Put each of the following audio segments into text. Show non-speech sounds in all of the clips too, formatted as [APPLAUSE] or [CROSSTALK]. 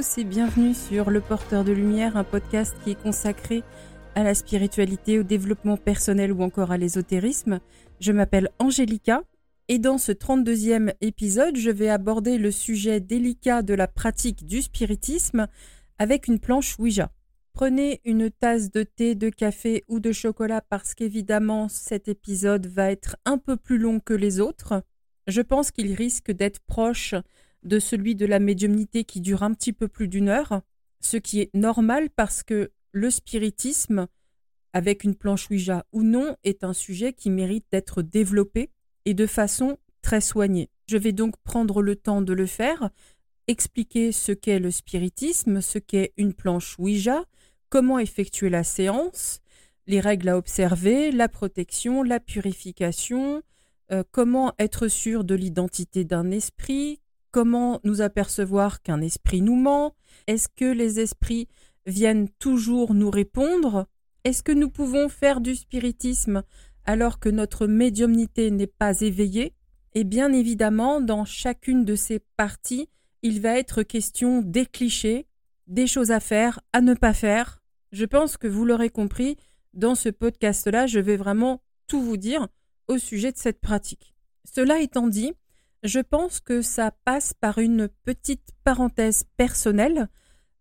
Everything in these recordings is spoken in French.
Et bienvenue sur Le Porteur de Lumière, un podcast qui est consacré à la spiritualité, au développement personnel ou encore à l'ésotérisme. Je m'appelle Angélica et dans ce 32e épisode, je vais aborder le sujet délicat de la pratique du spiritisme avec une planche Ouija. Prenez une tasse de thé, de café ou de chocolat parce qu'évidemment cet épisode va être un peu plus long que les autres. Je pense qu'il risque d'être proche de celui de la médiumnité qui dure un petit peu plus d'une heure, ce qui est normal parce que le spiritisme, avec une planche Ouija ou non, est un sujet qui mérite d'être développé et de façon très soignée. Je vais donc prendre le temps de le faire, expliquer ce qu'est le spiritisme, ce qu'est une planche Ouija, comment effectuer la séance, les règles à observer, la protection, la purification, euh, comment être sûr de l'identité d'un esprit, comment nous apercevoir qu'un esprit nous ment, est-ce que les esprits viennent toujours nous répondre, est-ce que nous pouvons faire du spiritisme alors que notre médiumnité n'est pas éveillée? Et bien évidemment, dans chacune de ces parties, il va être question des clichés, des choses à faire, à ne pas faire. Je pense que vous l'aurez compris, dans ce podcast-là, je vais vraiment tout vous dire au sujet de cette pratique. Cela étant dit, je pense que ça passe par une petite parenthèse personnelle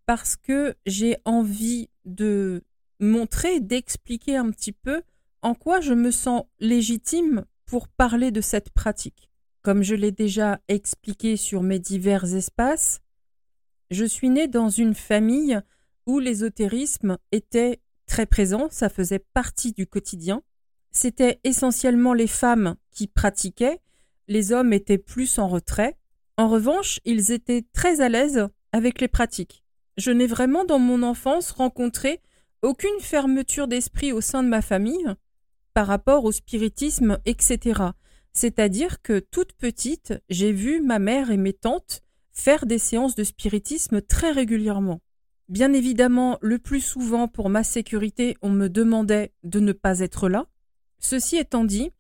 parce que j'ai envie de montrer, d'expliquer un petit peu en quoi je me sens légitime pour parler de cette pratique. Comme je l'ai déjà expliqué sur mes divers espaces, je suis née dans une famille où l'ésotérisme était très présent, ça faisait partie du quotidien. C'était essentiellement les femmes qui pratiquaient, les hommes étaient plus en retrait. En revanche, ils étaient très à l'aise avec les pratiques. Je n'ai vraiment dans mon enfance rencontré aucune fermeture d'esprit au sein de ma famille par rapport au spiritisme, etc. C'est-à-dire que toute petite, j'ai vu ma mère et mes tantes faire des séances de spiritisme très régulièrement. Bien évidemment, le plus souvent pour ma sécurité, on me demandait de ne pas être là. Ceci étant dit,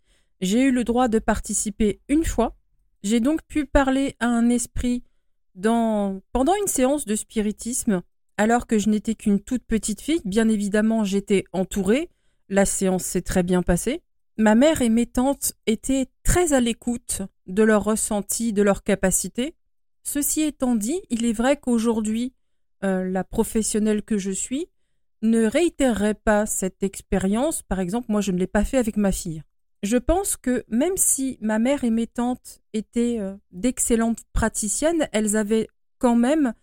j'ai eu le droit de participer une fois. J'ai donc pu parler à un esprit dans... pendant une séance de spiritisme, alors que je n'étais qu'une toute petite fille. Bien évidemment, j'étais entourée. La séance s'est très bien passée. Ma mère et mes tantes étaient très à l'écoute de leurs ressentis, de leurs capacités. Ceci étant dit, il est vrai qu'aujourd'hui, euh, la professionnelle que je suis ne réitérerait pas cette expérience. Par exemple, moi, je ne l'ai pas fait avec ma fille. Je pense que même si ma mère et mes tantes étaient euh, d'excellentes praticiennes, elles avaient quand même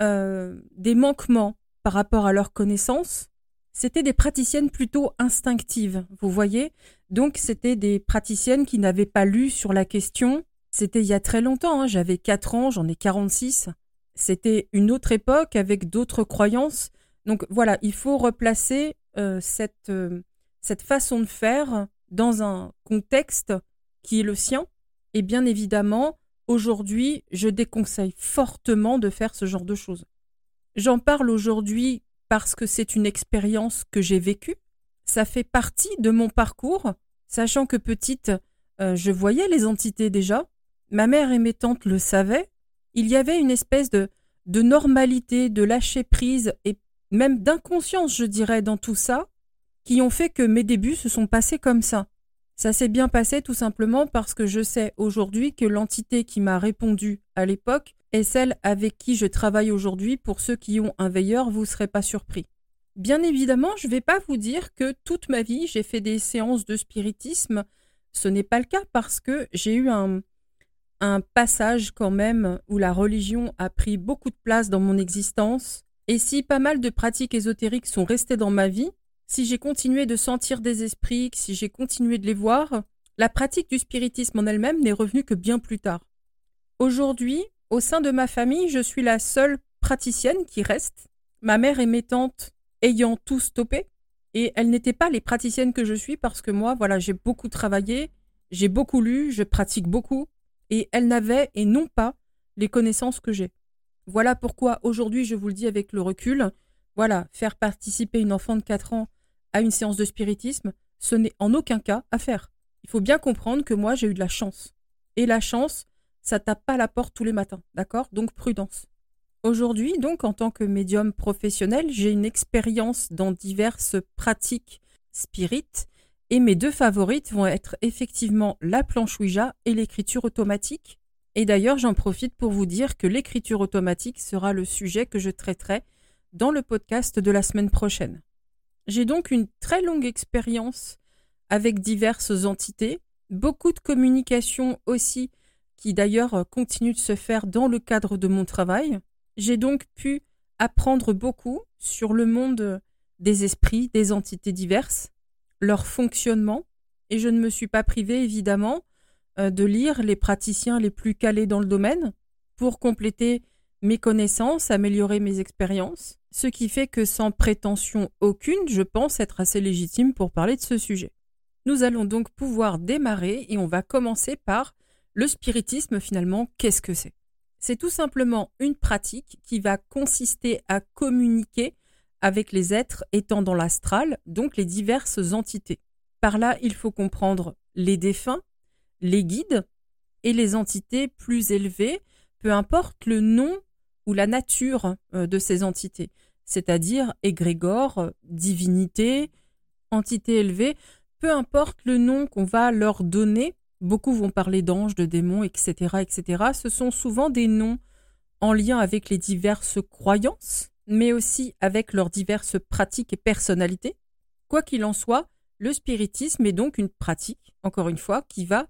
euh, des manquements par rapport à leurs connaissances. C'était des praticiennes plutôt instinctives, vous voyez. Donc c'était des praticiennes qui n'avaient pas lu sur la question. C'était il y a très longtemps, hein. j'avais 4 ans, j'en ai 46. C'était une autre époque avec d'autres croyances. Donc voilà, il faut replacer euh, cette, euh, cette façon de faire dans un contexte qui est le sien. Et bien évidemment, aujourd'hui, je déconseille fortement de faire ce genre de choses. J'en parle aujourd'hui parce que c'est une expérience que j'ai vécue. Ça fait partie de mon parcours, sachant que petite, euh, je voyais les entités déjà. Ma mère et mes tantes le savaient il y avait une espèce de, de normalité, de lâcher prise et même d'inconscience, je dirais, dans tout ça, qui ont fait que mes débuts se sont passés comme ça. Ça s'est bien passé tout simplement parce que je sais aujourd'hui que l'entité qui m'a répondu à l'époque est celle avec qui je travaille aujourd'hui. Pour ceux qui ont un veilleur, vous ne serez pas surpris. Bien évidemment, je ne vais pas vous dire que toute ma vie j'ai fait des séances de spiritisme. Ce n'est pas le cas parce que j'ai eu un, passage quand même où la religion a pris beaucoup de place dans mon existence. Et si pas mal de pratiques ésotériques sont restées dans ma vie, si j'ai continué de sentir des esprits, si j'ai continué de les voir, la pratique du spiritisme en elle-même n'est revenue que bien plus tard. Aujourd'hui, au sein de ma famille, je suis la seule praticienne qui reste, ma mère et mes tantes ayant tout stoppé, et elles n'étaient pas les praticiennes que je suis parce que moi, voilà, j'ai beaucoup travaillé, j'ai beaucoup lu, je pratique beaucoup, et elles n'avaient et n'ont pas les connaissances que j'ai. Voilà pourquoi aujourd'hui je vous le dis avec le recul, voilà, faire participer une enfant de 4 ans à une séance de spiritisme, ce n'est en aucun cas à faire. Il faut bien comprendre que moi j'ai eu de la chance. Et la chance, ça tape pas à la porte tous les matins, d'accord? Donc prudence. Aujourd'hui, donc, en tant que médium professionnel, j'ai une expérience dans diverses pratiques spirites et mes deux favorites vont être effectivement la planche Ouija et l'écriture automatique. Et d'ailleurs, j'en profite pour vous dire que l'écriture automatique sera le sujet que je traiterai dans le podcast de la semaine prochaine. J'ai donc une très longue expérience avec diverses entités, beaucoup de communication aussi, qui d'ailleurs continue de se faire dans le cadre de mon travail. J'ai donc pu apprendre beaucoup sur le monde des esprits, des entités diverses, leur fonctionnement, et je ne me suis pas privée évidemment euh, de lire les praticiens les plus calés dans le domaine pour compléter mes connaissances, améliorer mes expériences, ce qui fait que sans prétention aucune, je pense être assez légitime pour parler de ce sujet. Nous allons donc pouvoir démarrer et on va commencer par le spiritisme finalement, qu'est-ce que c'est? C'est tout simplement une pratique qui va consister à communiquer avec les êtres étant dans l'astral, donc les diverses entités. Par là, il faut comprendre les défunts, les guides et les entités plus élevées, peu importe le nom ou la nature euh, de ces entités, c'est-à-dire égrégore, divinité, entité élevée, peu importe le nom qu'on va leur donner, beaucoup vont parler d'anges, de démons, etc., etc., ce sont souvent des noms en lien avec les diverses croyances, mais aussi avec leurs diverses pratiques et personnalités. Quoi qu'il en soit, le spiritisme est donc une pratique, encore une fois, qui va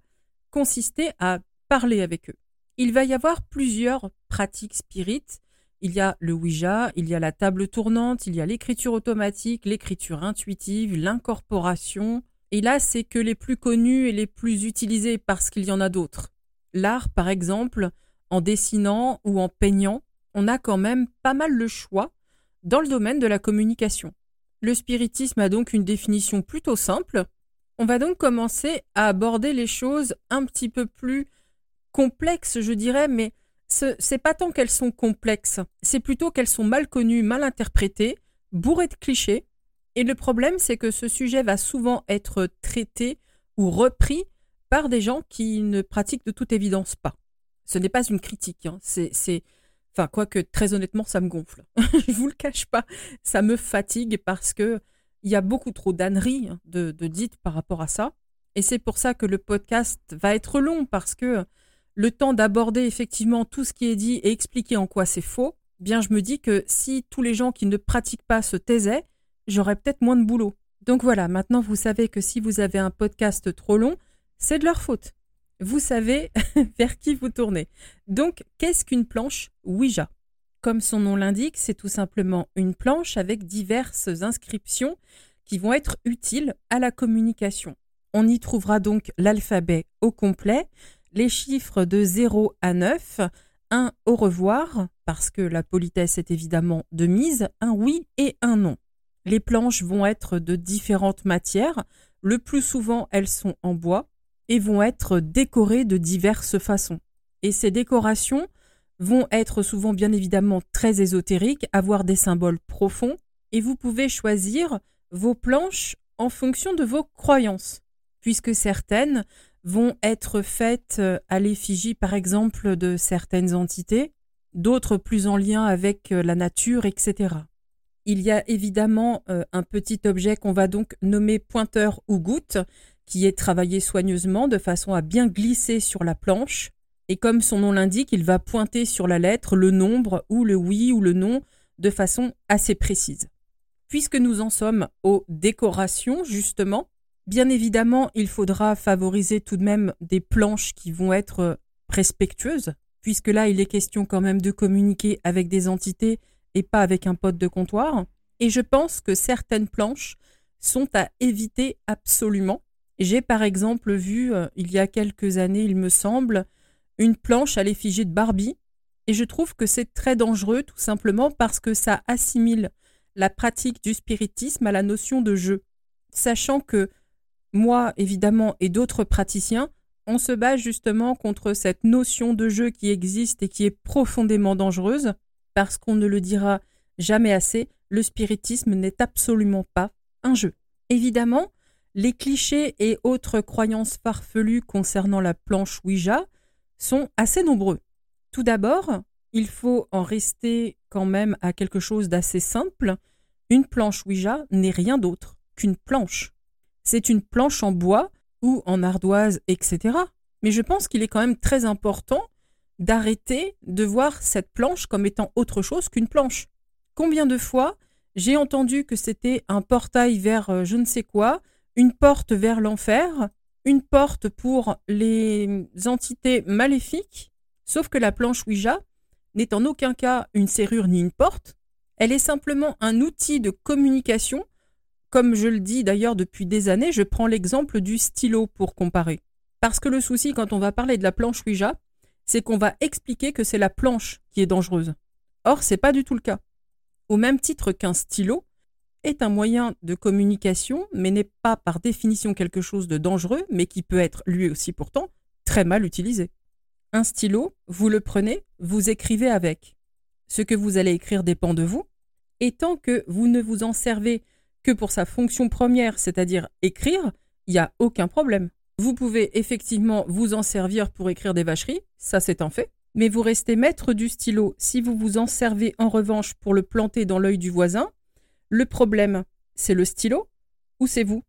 consister à parler avec eux. Il va y avoir plusieurs pratiques spirites. Il y a le Ouija, il y a la table tournante, il y a l'écriture automatique, l'écriture intuitive, l'incorporation. Et là, c'est que les plus connus et les plus utilisés parce qu'il y en a d'autres. L'art, par exemple, en dessinant ou en peignant, on a quand même pas mal le choix dans le domaine de la communication. Le spiritisme a donc une définition plutôt simple. On va donc commencer à aborder les choses un petit peu plus complexes, je dirais, mais c'est pas tant qu'elles sont complexes, c'est plutôt qu'elles sont mal connues, mal interprétées, bourrées de clichés. Et le problème, c'est que ce sujet va souvent être traité ou repris par des gens qui ne pratiquent de toute évidence pas. Ce n'est pas une critique, hein. c'est, enfin, quoique très honnêtement, ça me gonfle. [LAUGHS] Je vous le cache pas, ça me fatigue parce que il y a beaucoup trop d'âneries hein, de, de dites par rapport à ça. Et c'est pour ça que le podcast va être long parce que le temps d'aborder effectivement tout ce qui est dit et expliquer en quoi c'est faux, bien je me dis que si tous les gens qui ne pratiquent pas se taisaient, j'aurais peut-être moins de boulot. Donc voilà, maintenant vous savez que si vous avez un podcast trop long, c'est de leur faute. Vous savez [LAUGHS] vers qui vous tournez. Donc, qu'est-ce qu'une planche? Ouija Comme son nom l'indique, c'est tout simplement une planche avec diverses inscriptions qui vont être utiles à la communication. On y trouvera donc l'alphabet au complet, les chiffres de 0 à 9, un au revoir, parce que la politesse est évidemment de mise, un oui et un non. Les planches vont être de différentes matières, le plus souvent elles sont en bois et vont être décorées de diverses façons. Et ces décorations vont être souvent bien évidemment très ésotériques, avoir des symboles profonds, et vous pouvez choisir vos planches en fonction de vos croyances, puisque certaines vont être faites euh, à l'effigie, par exemple, de certaines entités, d'autres plus en lien avec euh, la nature, etc. Il y a évidemment euh, un petit objet qu'on va donc nommer pointeur ou goutte, qui est travaillé soigneusement de façon à bien glisser sur la planche. Et comme son nom l'indique, il va pointer sur la lettre le nombre ou le oui ou le non de façon assez précise. Puisque nous en sommes aux décorations, justement, Bien évidemment, il faudra favoriser tout de même des planches qui vont être euh, respectueuses, puisque là, il est question quand même de communiquer avec des entités et pas avec un pote de comptoir. Et je pense que certaines planches sont à éviter absolument. J'ai par exemple vu, euh, il y a quelques années, il me semble, une planche à l'effigie de Barbie, et je trouve que c'est très dangereux tout simplement parce que ça assimile la pratique du spiritisme à la notion de jeu, sachant que moi évidemment et d'autres praticiens, on se bat justement contre cette notion de jeu qui existe et qui est profondément dangereuse, parce qu'on ne le dira jamais assez, le spiritisme n'est absolument pas un jeu. Évidemment, les clichés et autres croyances farfelues concernant la planche Ouija sont assez nombreux. Tout d'abord, il faut en rester quand même à quelque chose d'assez simple. Une planche Ouija n'est rien d'autre qu'une planche. C'est une planche en bois ou en ardoise, etc. Mais je pense qu'il est quand même très important d'arrêter de voir cette planche comme étant autre chose qu'une planche. Combien de fois j'ai entendu que c'était un portail vers euh, je ne sais quoi, une porte vers l'enfer, une porte pour les entités maléfiques, sauf que la planche Ouija n'est en aucun cas une serrure ni une porte, elle est simplement un outil de communication. Comme je le dis d'ailleurs depuis des années, je prends l'exemple du stylo pour comparer. Parce que le souci quand on va parler de la planche Ouija, c'est qu'on va expliquer que c'est la planche qui est dangereuse. Or, c'est pas du tout le cas. Au même titre qu'un stylo est un moyen de communication, mais n'est pas par définition quelque chose de dangereux, mais qui peut être lui aussi pourtant très mal utilisé. Un stylo, vous le prenez, vous écrivez avec. Ce que vous allez écrire dépend de vous, et tant que vous ne vous en servez que pour sa fonction première, c'est-à-dire écrire, il n'y a aucun problème. Vous pouvez effectivement vous en servir pour écrire des vacheries, ça c'est un fait, mais vous restez maître du stylo si vous vous en servez en revanche pour le planter dans l'œil du voisin. Le problème, c'est le stylo ou c'est vous?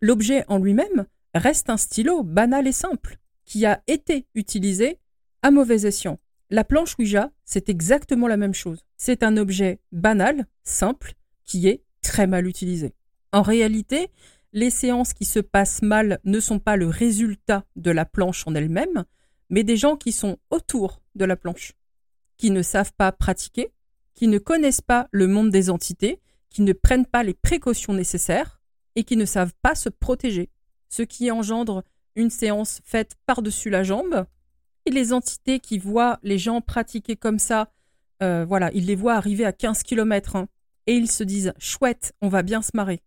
L'objet en lui-même reste un stylo banal et simple, qui a été utilisé à mauvais escient. La planche Ouija, c'est exactement la même chose. C'est un objet banal, simple, qui est très mal utilisé. En réalité, les séances qui se passent mal ne sont pas le résultat de la planche en elle-même, mais des gens qui sont autour de la planche, qui ne savent pas pratiquer, qui ne connaissent pas le monde des entités, qui ne prennent pas les précautions nécessaires et qui ne savent pas se protéger, ce qui engendre une séance faite par-dessus la jambe. Et les entités qui voient les gens pratiquer comme ça, euh, voilà, ils les voient arriver à 15 km et ils se disent chouette, on va bien se marrer.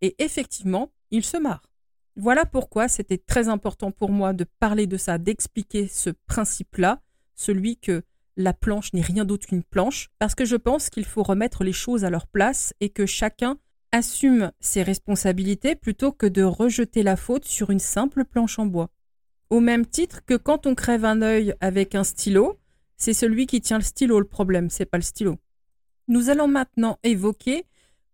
Et effectivement, il se marre. Voilà pourquoi c'était très important pour moi de parler de ça, d'expliquer ce principe-là, celui que la planche n'est rien d'autre qu'une planche, parce que je pense qu'il faut remettre les choses à leur place et que chacun assume ses responsabilités plutôt que de rejeter la faute sur une simple planche en bois. Au même titre que quand on crève un œil avec un stylo, c'est celui qui tient le stylo le problème, c'est pas le stylo. Nous allons maintenant évoquer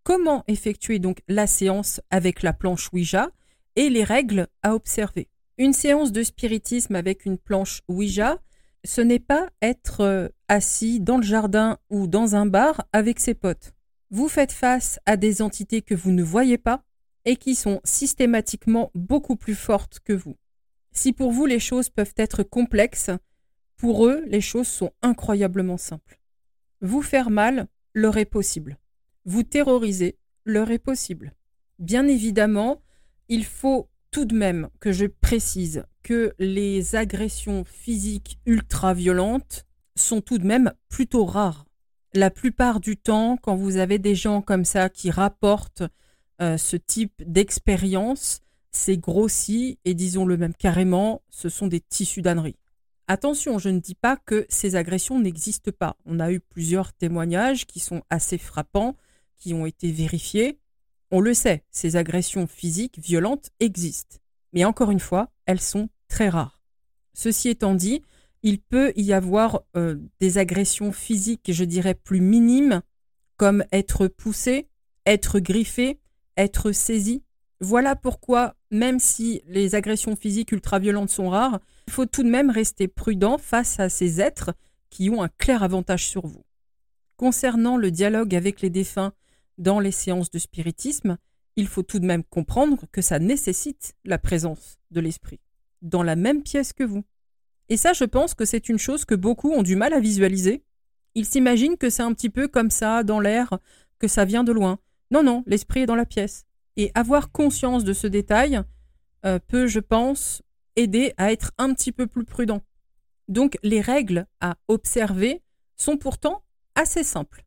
comment effectuer donc la séance avec la planche Ouija et les règles à observer. Une séance de spiritisme avec une planche Ouija, ce n'est pas être euh, assis dans le jardin ou dans un bar avec ses potes. Vous faites face à des entités que vous ne voyez pas et qui sont systématiquement beaucoup plus fortes que vous. Si pour vous les choses peuvent être complexes, pour eux les choses sont incroyablement simples. Vous faire mal leur est possible vous terroriser leur est possible. Bien évidemment, il faut tout de même que je précise que les agressions physiques ultra violentes sont tout de même plutôt rares. La plupart du temps, quand vous avez des gens comme ça qui rapportent euh, ce type d'expérience, c'est grossi et disons-le même carrément, ce sont des tissus d'ânerie. Attention, je ne dis pas que ces agressions n'existent pas. On a eu plusieurs témoignages qui sont assez frappants qui ont été vérifiées, on le sait, ces agressions physiques violentes existent. Mais encore une fois, elles sont très rares. Ceci étant dit, il peut y avoir euh, des agressions physiques, je dirais, plus minimes, comme être poussé, être griffé, être saisi. Voilà pourquoi, même si les agressions physiques ultra-violentes sont rares, il faut tout de même rester prudent face à ces êtres qui ont un clair avantage sur vous. Concernant le dialogue avec les défunts, dans les séances de spiritisme, il faut tout de même comprendre que ça nécessite la présence de l'esprit dans la même pièce que vous. Et ça, je pense que c'est une chose que beaucoup ont du mal à visualiser. Ils s'imaginent que c'est un petit peu comme ça, dans l'air, que ça vient de loin. Non, non, l'esprit est dans la pièce. Et avoir conscience de ce détail euh, peut, je pense, aider à être un petit peu plus prudent. Donc les règles à observer sont pourtant assez simples.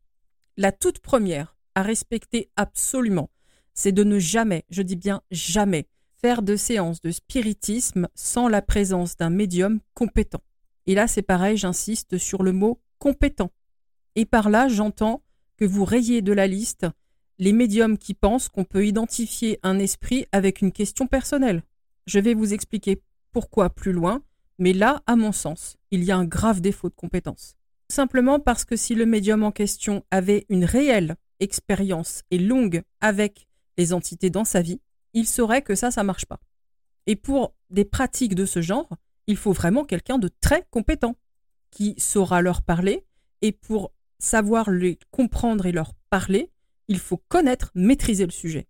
La toute première, à respecter absolument, c'est de ne jamais, je dis bien jamais, faire de séances de spiritisme sans la présence d'un médium compétent. Et là, c'est pareil, j'insiste sur le mot compétent. Et par là, j'entends que vous rayez de la liste les médiums qui pensent qu'on peut identifier un esprit avec une question personnelle. Je vais vous expliquer pourquoi plus loin, mais là, à mon sens, il y a un grave défaut de compétence. Simplement parce que si le médium en question avait une réelle expérience et longue avec les entités dans sa vie, il saurait que ça, ça marche pas. Et pour des pratiques de ce genre, il faut vraiment quelqu'un de très compétent qui saura leur parler. Et pour savoir les comprendre et leur parler, il faut connaître, maîtriser le sujet.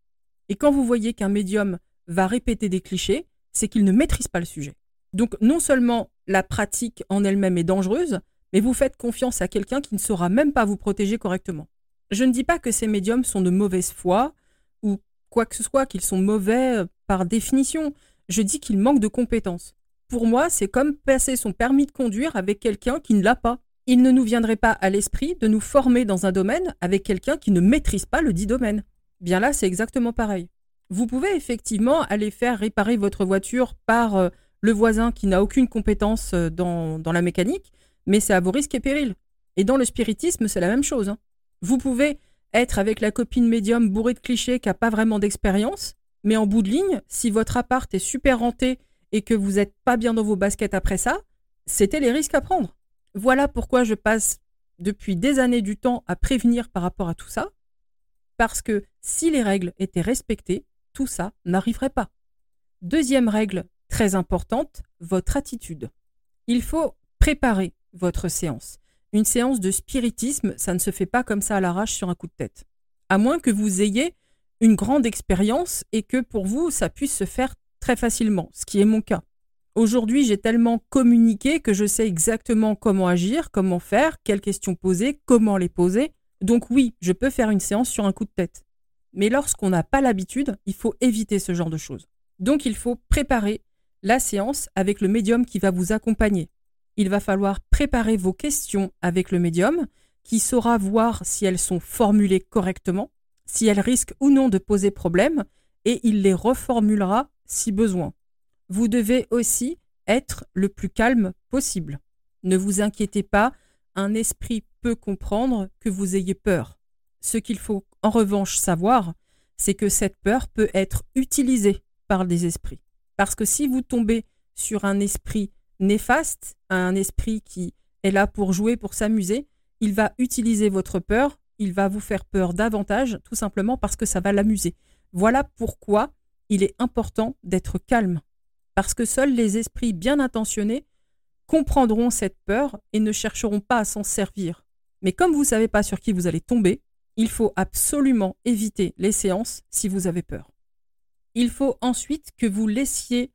Et quand vous voyez qu'un médium va répéter des clichés, c'est qu'il ne maîtrise pas le sujet. Donc non seulement la pratique en elle-même est dangereuse, mais vous faites confiance à quelqu'un qui ne saura même pas vous protéger correctement. Je ne dis pas que ces médiums sont de mauvaise foi ou quoi que ce soit, qu'ils sont mauvais euh, par définition. Je dis qu'ils manquent de compétences. Pour moi, c'est comme passer son permis de conduire avec quelqu'un qui ne l'a pas. Il ne nous viendrait pas à l'esprit de nous former dans un domaine avec quelqu'un qui ne maîtrise pas le dit domaine. Bien là, c'est exactement pareil. Vous pouvez effectivement aller faire réparer votre voiture par euh, le voisin qui n'a aucune compétence euh, dans, la mécanique, mais c'est à vos risques et périls. Et dans le spiritisme, c'est la même chose. Hein. Vous pouvez être avec la copine médium bourrée de clichés qui n'a pas vraiment d'expérience, mais en bout de ligne, si votre appart est super hanté et que vous n'êtes pas bien dans vos baskets après ça, c'était les risques à prendre. Voilà pourquoi je passe depuis des années du temps à prévenir par rapport à tout ça, parce que si les règles étaient respectées, tout ça n'arriverait pas. Deuxième règle très importante, votre attitude. Il faut préparer votre séance. Une séance de spiritisme, ça ne se fait pas comme ça à l'arrache sur un coup de tête. À moins que vous ayez une grande expérience et que pour vous, ça puisse se faire très facilement, ce qui est mon cas. Aujourd'hui, j'ai tellement communiqué que je sais exactement comment agir, comment faire, quelles questions poser, comment les poser. Donc oui, je peux faire une séance sur un coup de tête. Mais lorsqu'on n'a pas l'habitude, il faut éviter ce genre de choses. Donc il faut préparer la séance avec le médium qui va vous accompagner il va falloir préparer vos questions avec le médium, qui saura voir si elles sont formulées correctement, si elles risquent ou non de poser problème, et il les reformulera si besoin. Vous devez aussi être le plus calme possible. Ne vous inquiétez pas, un esprit peut comprendre que vous ayez peur. Ce qu'il faut en revanche savoir, c'est que cette peur peut être utilisée par des esprits. Parce que si vous tombez sur un esprit néfaste, un esprit qui est là pour jouer, pour s'amuser, il va utiliser votre peur, il va vous faire peur davantage, tout simplement parce que ça va l'amuser. Voilà pourquoi il est important d'être calme, parce que seuls les esprits bien intentionnés comprendront cette peur et ne chercheront pas à s'en servir. Mais comme vous ne savez pas sur qui vous allez tomber, il faut absolument éviter les séances si vous avez peur. Il faut ensuite que vous laissiez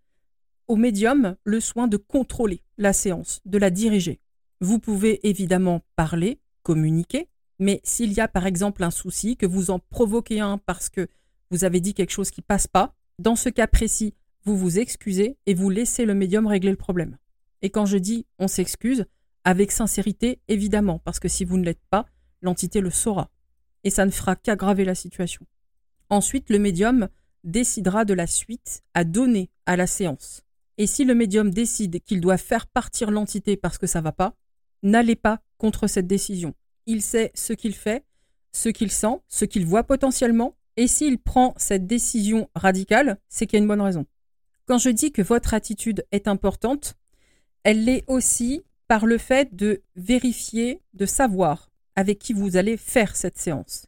au médium le soin de contrôler la séance, de la diriger. Vous pouvez évidemment parler, communiquer, mais s'il y a par exemple un souci, que vous en provoquez un parce que vous avez dit quelque chose qui passe pas, dans ce cas précis, vous vous excusez et vous laissez le médium régler le problème. Et quand je dis on s'excuse, avec sincérité, évidemment, parce que si vous ne l'êtes pas, l'entité le saura. Et ça ne fera qu'aggraver la situation. Ensuite, le médium décidera de la suite à donner à la séance. Et si le médium décide qu'il doit faire partir l'entité parce que ça va pas, n'allez pas contre cette décision. Il sait ce qu'il fait, ce qu'il sent, ce qu'il voit potentiellement, et s'il prend cette décision radicale, c'est qu'il y a une bonne raison. Quand je dis que votre attitude est importante, elle l'est aussi par le fait de vérifier, de savoir avec qui vous allez faire cette séance.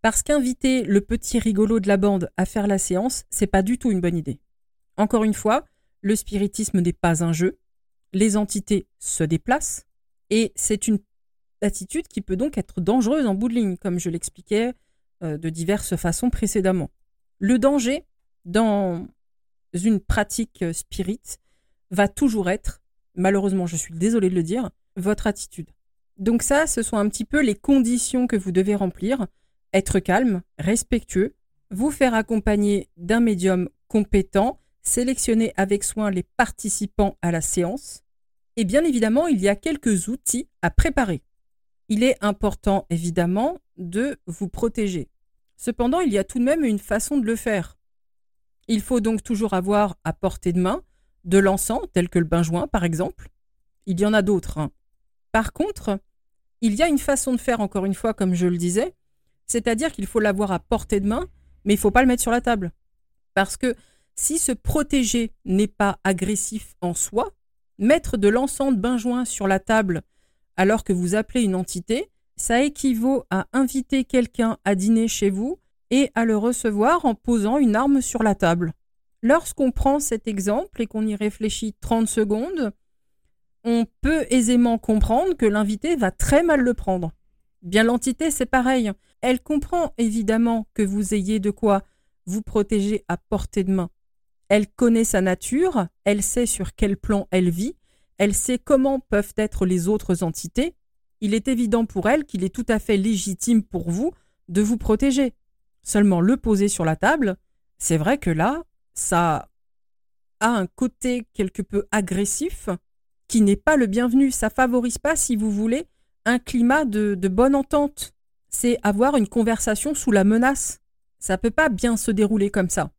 Parce qu'inviter le petit rigolo de la bande à faire la séance, c'est pas du tout une bonne idée. Encore une fois, le spiritisme n'est pas un jeu, les entités se déplacent, et c'est une attitude qui peut donc être dangereuse en bout de ligne, comme je l'expliquais euh, de diverses façons précédemment. Le danger dans une pratique spirit va toujours être, malheureusement je suis désolée de le dire, votre attitude. Donc ça, ce sont un petit peu les conditions que vous devez remplir. Être calme, respectueux, vous faire accompagner d'un médium compétent sélectionner avec soin les participants à la séance. Et bien évidemment, il y a quelques outils à préparer. Il est important, évidemment, de vous protéger. Cependant, il y a tout de même une façon de le faire. Il faut donc toujours avoir à portée de main de l'encens, tel que le bain-joint, par exemple. Il y en a d'autres. Hein. Par contre, il y a une façon de faire, encore une fois, comme je le disais, c'est-à-dire qu'il faut l'avoir à portée de main, mais il ne faut pas le mettre sur la table. Parce que si se protéger n'est pas agressif en soi, mettre de l'encens de bain sur la table alors que vous appelez une entité, ça équivaut à inviter quelqu'un à dîner chez vous et à le recevoir en posant une arme sur la table. Lorsqu'on prend cet exemple et qu'on y réfléchit 30 secondes, on peut aisément comprendre que l'invité va très mal le prendre. Bien l'entité, c'est pareil. Elle comprend évidemment que vous ayez de quoi vous protéger à portée de main. Elle connaît sa nature, elle sait sur quel plan elle vit, elle sait comment peuvent être les autres entités. Il est évident pour elle qu'il est tout à fait légitime pour vous de vous protéger. Seulement le poser sur la table, c'est vrai que là, ça a un côté quelque peu agressif n'est pas le bienvenu. Ça favorise pas, si vous voulez, un climat de, de bonne entente. C'est avoir une conversation sous la menace. Ça peut pas bien se dérouler comme ça.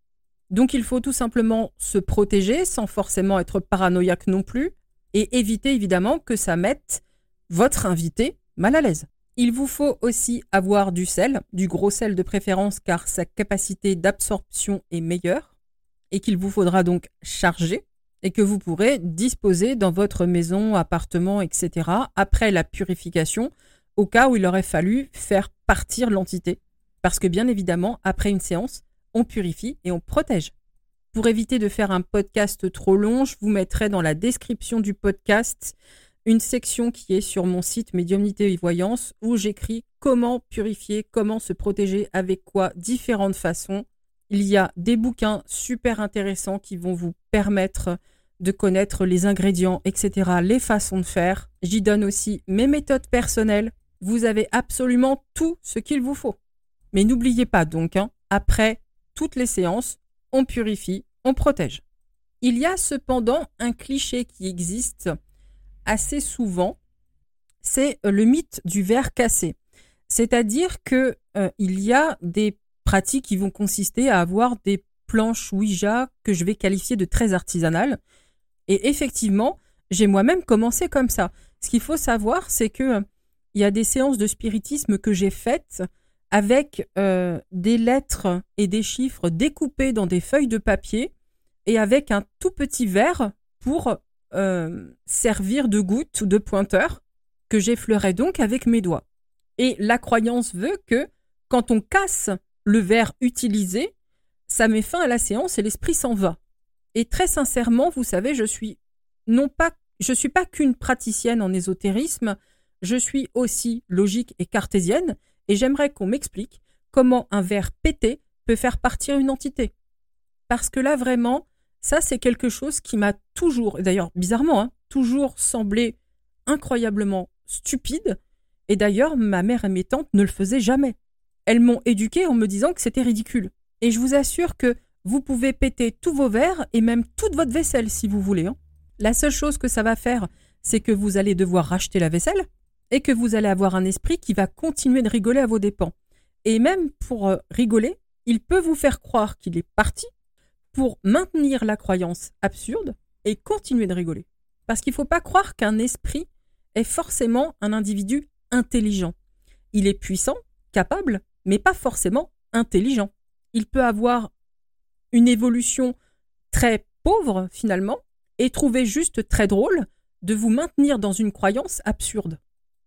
Donc il faut tout simplement se protéger sans forcément être paranoïaque non plus et éviter évidemment que ça mette votre invité mal à l'aise. Il vous faut aussi avoir du sel, du gros sel de préférence car sa capacité d'absorption est meilleure et qu'il vous faudra donc charger et que vous pourrez disposer dans votre maison, appartement, etc. après la purification au cas où il aurait fallu faire partir l'entité. Parce que bien évidemment, après une séance, on purifie et on protège. Pour éviter de faire un podcast trop long, je vous mettrai dans la description du podcast une section qui est sur mon site Médiumnité et Voyance où j'écris comment purifier, comment se protéger, avec quoi, différentes façons. Il y a des bouquins super intéressants qui vont vous permettre de connaître les ingrédients, etc., les façons de faire. J'y donne aussi mes méthodes personnelles. Vous avez absolument tout ce qu'il vous faut. Mais n'oubliez pas donc, hein, après toutes les séances, on purifie, on protège. Il y a cependant un cliché qui existe assez souvent, c'est le mythe du verre cassé. C'est-à-dire que euh, il y a des pratiques qui vont consister à avoir des planches Ouija que je vais qualifier de très artisanales. Et effectivement, j'ai moi-même commencé comme ça. Ce qu'il faut savoir, c'est que euh, il y a des séances de spiritisme que j'ai faites avec des lettres et des chiffres découpés dans des feuilles de papier et avec un tout petit verre pour euh, servir de goutte ou de pointeur que j'effleurais donc avec mes doigts. Et la croyance veut que quand on casse le verre utilisé, ça met fin à la séance et l'esprit s'en va. Et très sincèrement, vous savez, je suis non pas je suis pas qu'une praticienne en ésotérisme, je suis aussi logique et cartésienne et j'aimerais qu'on m'explique comment un verre pété peut faire partir une entité. Parce que là vraiment, ça, c'est quelque chose qui m'a toujours, d'ailleurs bizarrement, hein, toujours semblé incroyablement stupide. Et d'ailleurs, ma mère et mes tantes ne le faisaient jamais. Elles m'ont éduqué en me disant que c'était ridicule. Et je vous assure que vous pouvez péter tous vos verres et même toute votre vaisselle si vous voulez. Hein. La seule chose que ça va faire, c'est que vous allez devoir racheter la vaisselle et que vous allez avoir un esprit qui va continuer de rigoler à vos dépens. Et même pour euh, rigoler, il peut vous faire croire qu'il est parti pour maintenir la croyance absurde et continuer de rigoler. Parce qu'il ne faut pas croire qu'un esprit est forcément un individu intelligent. Il est puissant, capable, mais pas forcément intelligent. Il peut avoir une évolution très pauvre finalement et trouver juste très drôle de vous maintenir dans une croyance absurde.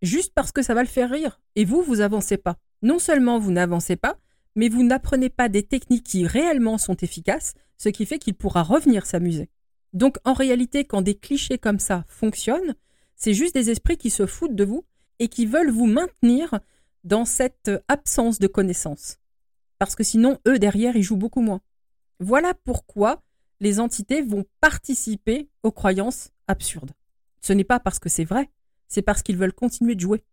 Juste parce que ça va le faire rire. Et vous, vous avancez pas. Non seulement vous n'avancez pas, mais vous n'apprenez pas des techniques qui réellement sont efficaces, ce qui fait qu'il pourra revenir s'amuser. Donc en réalité, quand des clichés comme ça fonctionnent, c'est juste des esprits qui se foutent de vous et qui veulent vous maintenir dans cette absence de connaissance. Parce que sinon, eux, derrière, ils jouent beaucoup moins. Voilà pourquoi les entités vont participer aux croyances absurdes. Ce n'est pas parce que c'est vrai, c'est parce qu'ils veulent continuer de jouer.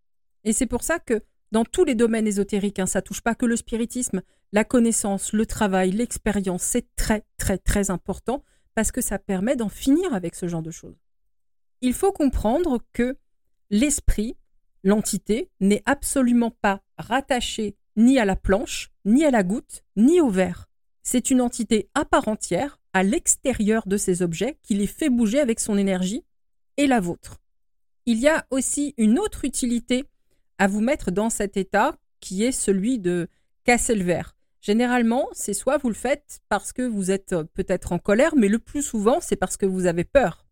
Et c'est pour ça que dans tous les domaines ésotériques, hein, ça touche pas que le spiritisme, la connaissance, le travail, l'expérience, c'est très très très important parce que ça permet d'en finir avec ce genre de choses. Il faut comprendre que l'esprit, l'entité, n'est absolument pas rattaché ni à la planche, ni à la goutte, ni au verre. C'est une entité à part entière, à l'extérieur de ces objets, qui les fait bouger avec son énergie et la vôtre. Il y a aussi une autre utilité à vous mettre dans cet état qui est celui de casser le verre. Généralement, c'est soit vous le faites parce que vous êtes euh, peut-être en colère, mais le plus souvent, c'est parce que vous avez peur.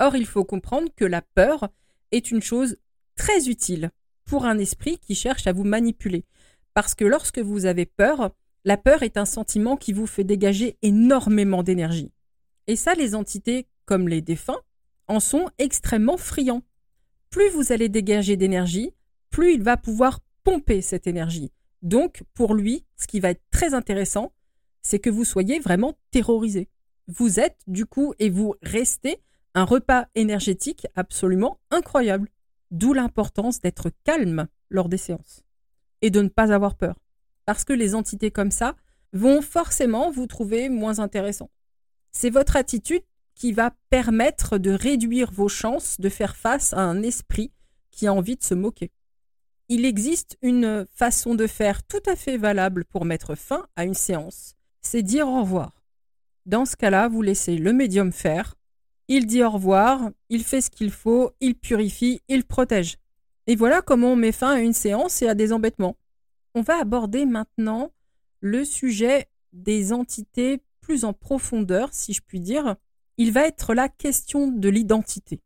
Or, il faut comprendre que la peur est une chose très utile pour un esprit qui cherche à vous manipuler. Parce que lorsque vous avez peur, la peur est un sentiment qui vous fait dégager énormément d'énergie. Et ça, les entités, comme les défunts, en sont extrêmement friands. Plus vous allez dégager d'énergie, plus il va pouvoir pomper cette énergie. Donc, pour lui, ce qui va être très intéressant, c'est que vous soyez vraiment terrorisé. Vous êtes, du coup, et vous restez un repas énergétique absolument incroyable. D'où l'importance d'être calme lors des séances et de ne pas avoir peur. Parce que les entités comme ça vont forcément vous trouver moins intéressant. C'est votre attitude qui va permettre de réduire vos chances de faire face à un esprit qui a envie de se moquer. Il existe une façon de faire tout à fait valable pour mettre fin à une séance, c'est dire au revoir. Dans ce cas-là, vous laissez le médium faire, il dit au revoir, il fait ce qu'il faut, il purifie, il protège. Et voilà comment on met fin à une séance et à des embêtements. On va aborder maintenant le sujet des entités plus en profondeur, si je puis dire. Il va être la question de l'identité.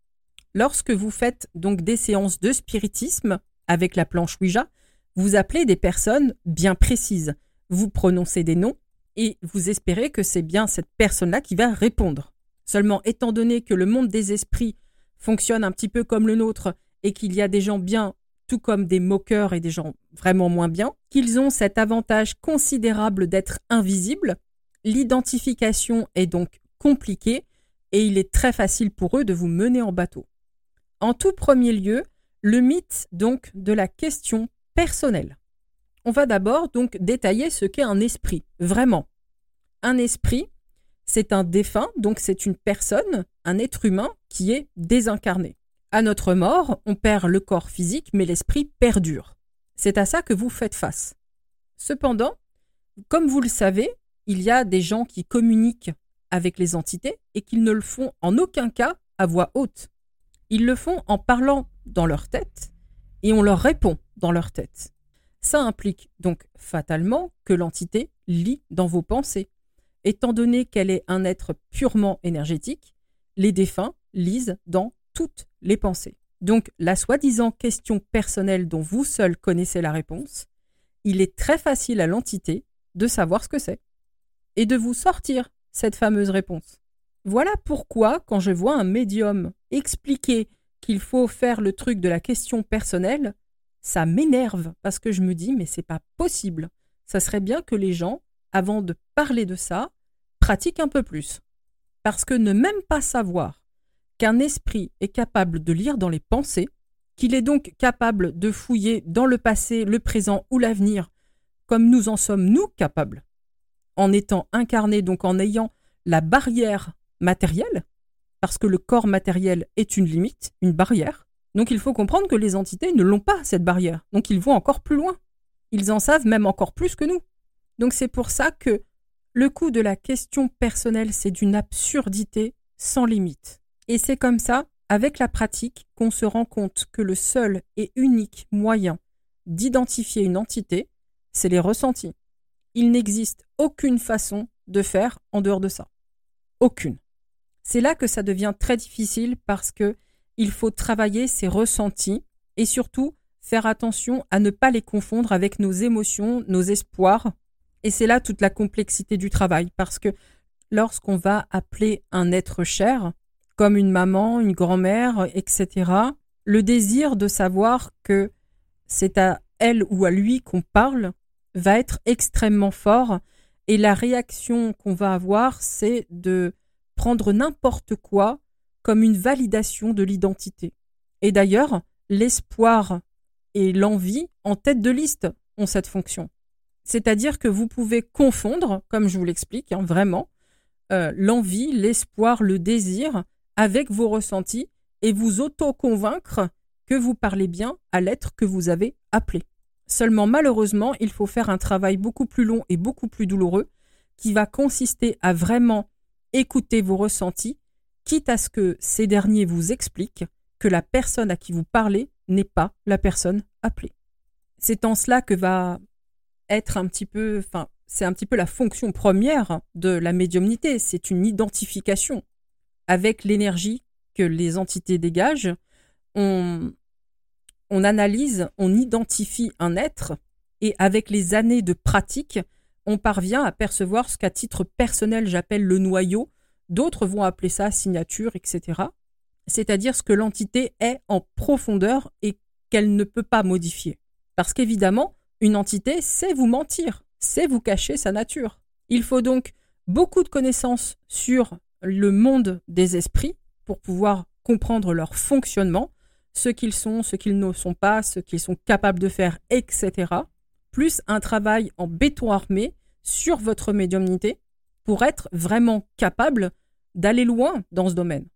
Lorsque vous faites donc des séances de spiritisme avec la planche Ouija, vous appelez des personnes bien précises. Vous prononcez des noms et vous espérez que c'est bien cette personne-là qui va répondre. Seulement, étant donné que le monde des esprits fonctionne un petit peu comme le nôtre et qu'il y a des gens bien tout comme des moqueurs et des gens vraiment moins bien, qu'ils ont cet avantage considérable d'être invisibles, l'identification est donc compliquée et il est très facile pour eux de vous mener en bateau. En tout premier lieu, le mythe donc de la question personnelle. On va d'abord donc détailler ce qu'est un esprit, vraiment. Un esprit, c'est un défunt, donc c'est une personne, un être humain qui est désincarné. À notre mort, on perd le corps physique, mais l'esprit perdure. C'est à ça que vous faites face. Cependant, comme vous le savez, il y a des gens qui communiquent avec les entités et qu'ils ne le font en aucun cas à voix haute. Ils le font en parlant dans leur tête et on leur répond dans leur tête. Ça implique donc fatalement que l'entité lit dans vos pensées Étant donné qu'elle est un être purement énergétique, les défunts lisent dans toutes les pensées. Donc la soi-disant question personnelle dont vous seul connaissez la réponse, il est très facile à l'entité de savoir ce que c'est et de vous sortir cette fameuse réponse. Voilà pourquoi quand je vois un médium expliquer qu'il faut faire le truc de la question personnelle, ça m'énerve parce que je me dis mais c'est pas possible. Ça serait bien que les gens avant de parler de ça, pratique un peu plus. Parce que ne même pas savoir qu'un esprit est capable de lire dans les pensées, qu'il est donc capable de fouiller dans le passé, le présent ou l'avenir, comme nous en sommes nous capables, en étant incarnés, donc en ayant la barrière matérielle, parce que le corps matériel est une limite, une barrière. Donc il faut comprendre que les entités ne l'ont pas, cette barrière. Donc ils vont encore plus loin. Ils en savent même encore plus que nous. Donc c'est pour ça que le coût de la question personnelle, c'est d'une absurdité sans limite. Et c'est comme ça, avec la pratique, qu'on se rend compte que le seul et unique moyen d'identifier une entité, c'est les ressentis. Il n'existe aucune façon de faire en dehors de ça. Aucune. C'est là que ça devient très difficile parce que il faut travailler ces ressentis et surtout faire attention à ne pas les confondre avec nos émotions, nos espoirs et c'est là toute la complexité du travail, parce que lorsqu'on va appeler un être cher, comme une maman, une grand-mère, etc., le désir de savoir que c'est à elle ou à lui qu'on parle va être extrêmement fort, et la réaction qu'on va avoir, c'est de prendre n'importe quoi comme une validation de l'identité. Et d'ailleurs, l'espoir et l'envie en tête de liste ont cette fonction. C'est-à-dire que vous pouvez confondre, comme je vous l'explique, hein, vraiment, euh, l'envie, l'espoir, le désir avec vos ressentis et vous auto-convaincre que vous parlez bien à l'être que vous avez appelé. Seulement, malheureusement, il faut faire un travail beaucoup plus long et beaucoup plus douloureux qui va consister à vraiment écouter vos ressentis, quitte à ce que ces derniers vous expliquent que la personne à qui vous parlez n'est pas la personne appelée. C'est en cela que va être un petit peu, enfin, c'est un petit peu la fonction première de la médiumnité, c'est une identification avec l'énergie que les entités dégagent. On, analyse, on identifie un être, et avec les années de pratique, on parvient à percevoir ce qu'à titre personnel j'appelle le noyau, d'autres vont appeler ça signature, etc. C'est-à-dire ce que l'entité est en profondeur et qu'elle ne peut pas modifier. Parce qu'évidemment, une entité sait vous mentir, sait vous cacher sa nature. Il faut donc beaucoup de connaissances sur le monde des esprits pour pouvoir comprendre leur fonctionnement, ce qu'ils sont, ce qu'ils ne sont pas, ce qu'ils sont capables de faire, etc. Plus un travail en béton armé sur votre médiumnité pour être vraiment capable d'aller loin dans ce domaine.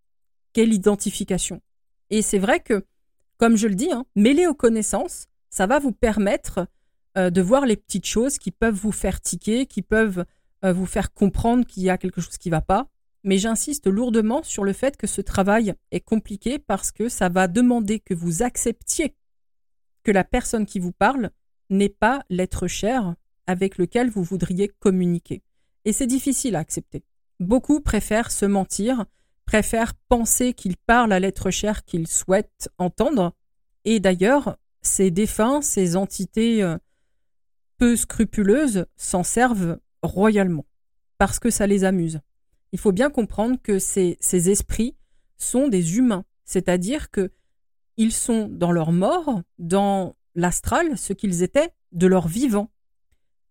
Quelle identification Et c'est vrai que, comme je le dis, hein, mêler aux connaissances, ça va vous permettre euh, de voir les petites choses qui peuvent vous faire tiquer, qui peuvent euh, vous faire comprendre qu'il y a quelque chose qui ne va pas. Mais j'insiste lourdement sur le fait que ce travail est compliqué parce que ça va demander que vous acceptiez que la personne qui vous parle n'est pas l'être cher avec lequel vous voudriez communiquer. Et c'est difficile à accepter. Beaucoup préfèrent se mentir, préfèrent penser qu'ils parlent à l'être cher qu'ils souhaitent entendre. Et d'ailleurs, ces défunts, ces entités euh, peu scrupuleuses s'en servent royalement, parce que ça les amuse. Il faut bien comprendre que ces, esprits sont des humains, c'est-à-dire que ils sont dans leur mort, dans l'astral, ce qu'ils étaient de leur vivant.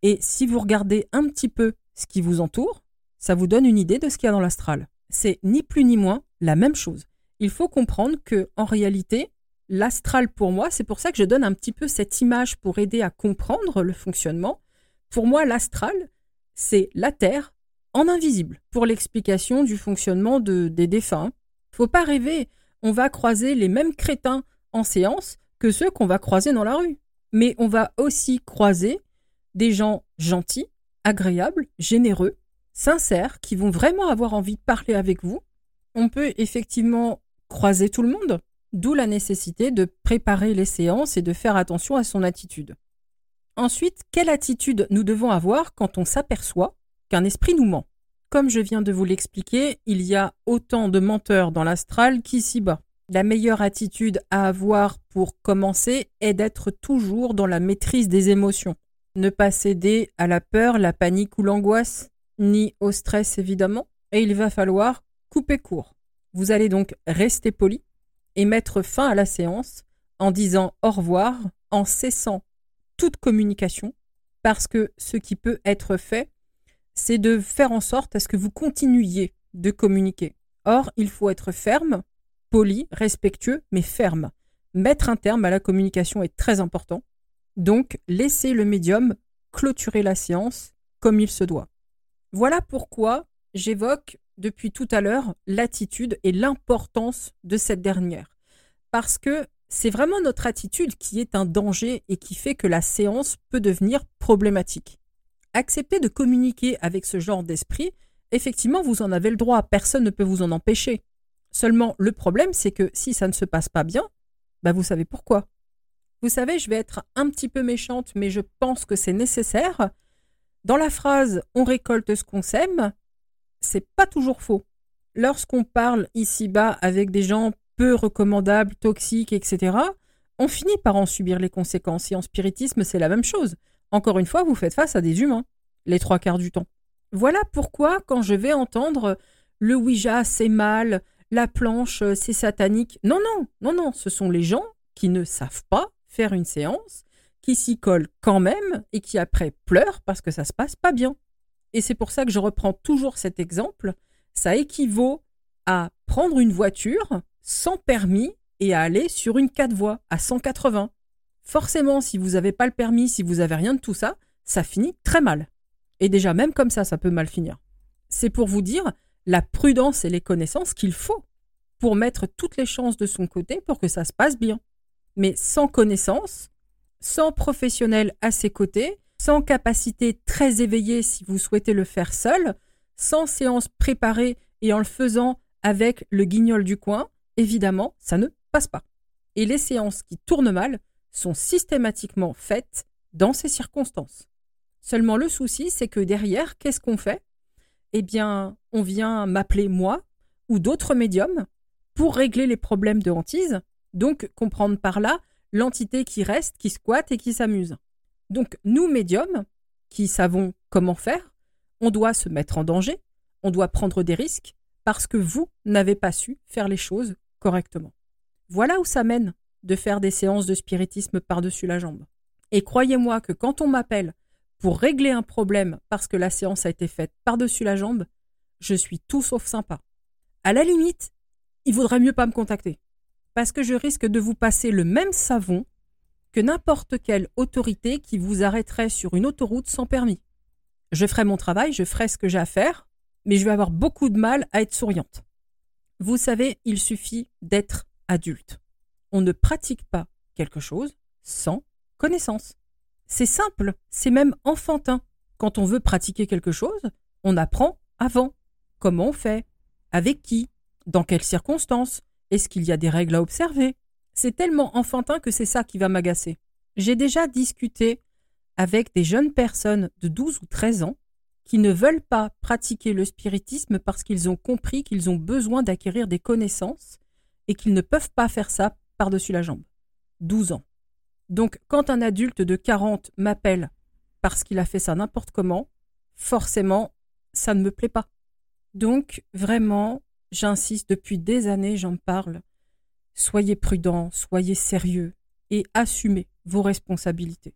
Et si vous regardez un petit peu ce qui vous entoure, ça vous donne une idée de ce qu'il y a dans l'astral. C'est ni plus ni moins la même chose. Il faut comprendre que en réalité, l'astral pour moi, c'est pour ça que je donne un petit peu cette image pour aider à comprendre le fonctionnement. Pour moi, l'astral, c'est la Terre en invisible pour l'explication du fonctionnement de, des défunts. Faut pas rêver, on va croiser les mêmes crétins en séance que ceux qu'on va croiser dans la rue. Mais on va aussi croiser des gens gentils, agréables, généreux, sincères, qui vont vraiment avoir envie de parler avec vous. On peut effectivement croiser tout le monde, d'où la nécessité de préparer les séances et de faire attention à son attitude. Ensuite, quelle attitude nous devons avoir quand on s'aperçoit qu'un esprit nous ment Comme je viens de vous l'expliquer, il y a autant de menteurs dans l'astral qu'ici-bas. La meilleure attitude à avoir pour commencer est d'être toujours dans la maîtrise des émotions. Ne pas céder à la peur, la panique ou l'angoisse, ni au stress évidemment, et il va falloir couper court. Vous allez donc rester poli et mettre fin à la séance en disant au revoir, en cessant toute communication, parce que ce qui peut être fait, c'est de faire en sorte à ce que vous continuiez de communiquer. Or, il faut être ferme, poli, respectueux, mais ferme. Mettre un terme à la communication est très important. Donc, laissez le médium clôturer la séance comme il se doit. Voilà pourquoi j'évoque depuis tout à l'heure l'attitude et l'importance de cette dernière. Parce que c'est vraiment notre attitude qui est un danger et qui fait que la séance peut devenir problématique. Accepter de communiquer avec ce genre d'esprit, effectivement, vous en avez le droit, personne ne peut vous en empêcher. Seulement, le problème, c'est que si ça ne se passe pas bien, bah vous savez pourquoi. Vous savez, je vais être un petit peu méchante, mais je pense que c'est nécessaire. Dans la phrase on récolte ce qu'on sème, c'est pas toujours faux. Lorsqu'on parle ici-bas avec des gens peu recommandables, toxiques, etc., on finit par en subir les conséquences. Et en spiritisme, c'est la même chose. Encore une fois, vous faites face à des humains, les trois quarts du temps. Voilà pourquoi, quand je vais entendre le Ouija, c'est mal, la planche, c'est satanique. Non, non, non, non, ce sont les gens qui ne savent pas faire une séance, qui s'y collent quand même et qui après pleurent parce que ça se passe pas bien. Et c'est pour ça que je reprends toujours cet exemple. Ça équivaut à prendre une voiture sans permis et à aller sur une 4 voies à 180. Forcément, si vous n'avez pas le permis, si vous n'avez rien de tout ça, ça finit très mal. Et déjà, même comme ça, ça peut mal finir. C'est pour vous dire la prudence et les connaissances qu'il faut pour mettre toutes les chances de son côté pour que ça se passe bien. Mais sans connaissance, sans professionnel à ses côtés, sans capacité très éveillée si vous souhaitez le faire seul, sans séance préparée et en le faisant avec le guignol du coin, évidemment, ça ne passe pas. Et les séances qui tournent mal sont systématiquement faites dans ces circonstances. Seulement le souci, c'est que derrière, qu'est-ce qu'on fait? Eh bien, on vient m'appeler moi ou d'autres médiums pour régler les problèmes de hantise, donc comprendre par là l'entité qui reste, qui squatte et qui s'amuse. Donc nous, médiums, qui savons comment faire, on doit se mettre en danger, on doit prendre des risques, parce que vous n'avez pas su faire les choses correctement. Voilà où ça mène de faire des séances de spiritisme par-dessus la jambe. Et croyez-moi que quand on m'appelle pour régler un problème parce que la séance a été faite par-dessus la jambe, je suis tout sauf sympa. À la limite, il vaudrait mieux pas me contacter. Parce que je risque de vous passer le même savon que n'importe quelle autorité qui vous arrêterait sur une autoroute sans permis. Je ferai mon travail, je ferai ce que j'ai à faire, mais je vais avoir beaucoup de mal à être souriante. Vous savez, il suffit d'être adulte. On ne pratique pas quelque chose sans connaissance. C'est simple, c'est même enfantin. Quand on veut pratiquer quelque chose, on apprend avant. Comment on fait? Avec qui? Dans quelles circonstances? Est-ce qu'il y a des règles à observer? C'est tellement enfantin que c'est ça qui va m'agacer. J'ai déjà discuté avec des jeunes personnes de 12 ou 13 ans qui ne veulent pas pratiquer le spiritisme parce qu'ils ont compris qu'ils ont besoin d'acquérir des connaissances et qu'ils ne peuvent pas faire ça par-dessus la jambe. 12 ans. Donc quand un adulte de 40 m'appelle parce qu'il a fait ça n'importe comment, forcément, ça ne me plaît pas. Donc vraiment, j'insiste depuis des années, j'en parle. Soyez prudents, soyez sérieux et assumez vos responsabilités.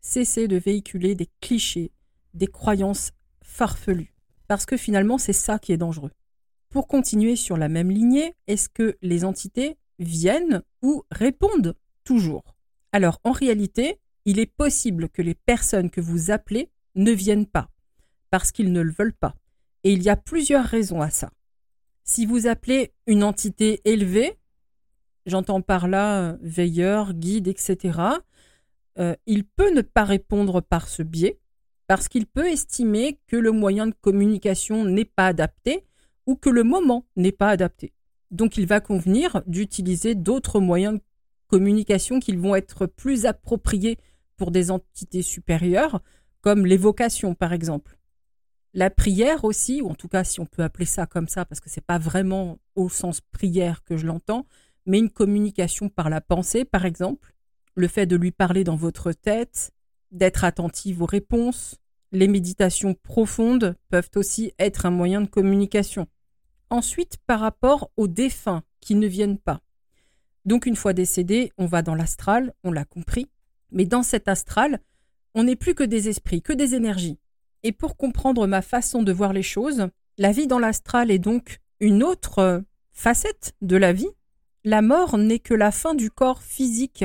Cessez de véhiculer des clichés, des croyances farfelu, parce que finalement c'est ça qui est dangereux. Pour continuer sur la même lignée, est-ce que les entités viennent ou répondent toujours Alors en réalité, il est possible que les personnes que vous appelez ne viennent pas, parce qu'ils ne le veulent pas. Et il y a plusieurs raisons à ça. Si vous appelez une entité élevée, j'entends par là euh, veilleur, guide, etc., euh, il peut ne pas répondre par ce biais, parce qu'il peut estimer que le moyen de communication n'est pas adapté ou que le moment n'est pas adapté. Donc il va convenir d'utiliser d'autres moyens de communication qui vont être plus appropriés pour des entités supérieures, comme l'évocation par exemple. La prière aussi, ou en tout cas si on peut appeler ça comme ça, parce que ce n'est pas vraiment au sens prière que je l'entends, mais une communication par la pensée par exemple, le fait de lui parler dans votre tête, d'être attentive aux réponses, les méditations profondes peuvent aussi être un moyen de communication. Ensuite, par rapport aux défunts qui ne viennent pas. Donc une fois décédé, on va dans l'astral, on l'a compris, mais dans cet astral, on n'est plus que des esprits, que des énergies. Et pour comprendre ma façon de voir les choses, la vie dans l'astral est donc une autre euh, facette de la vie. La mort n'est que la fin du corps physique,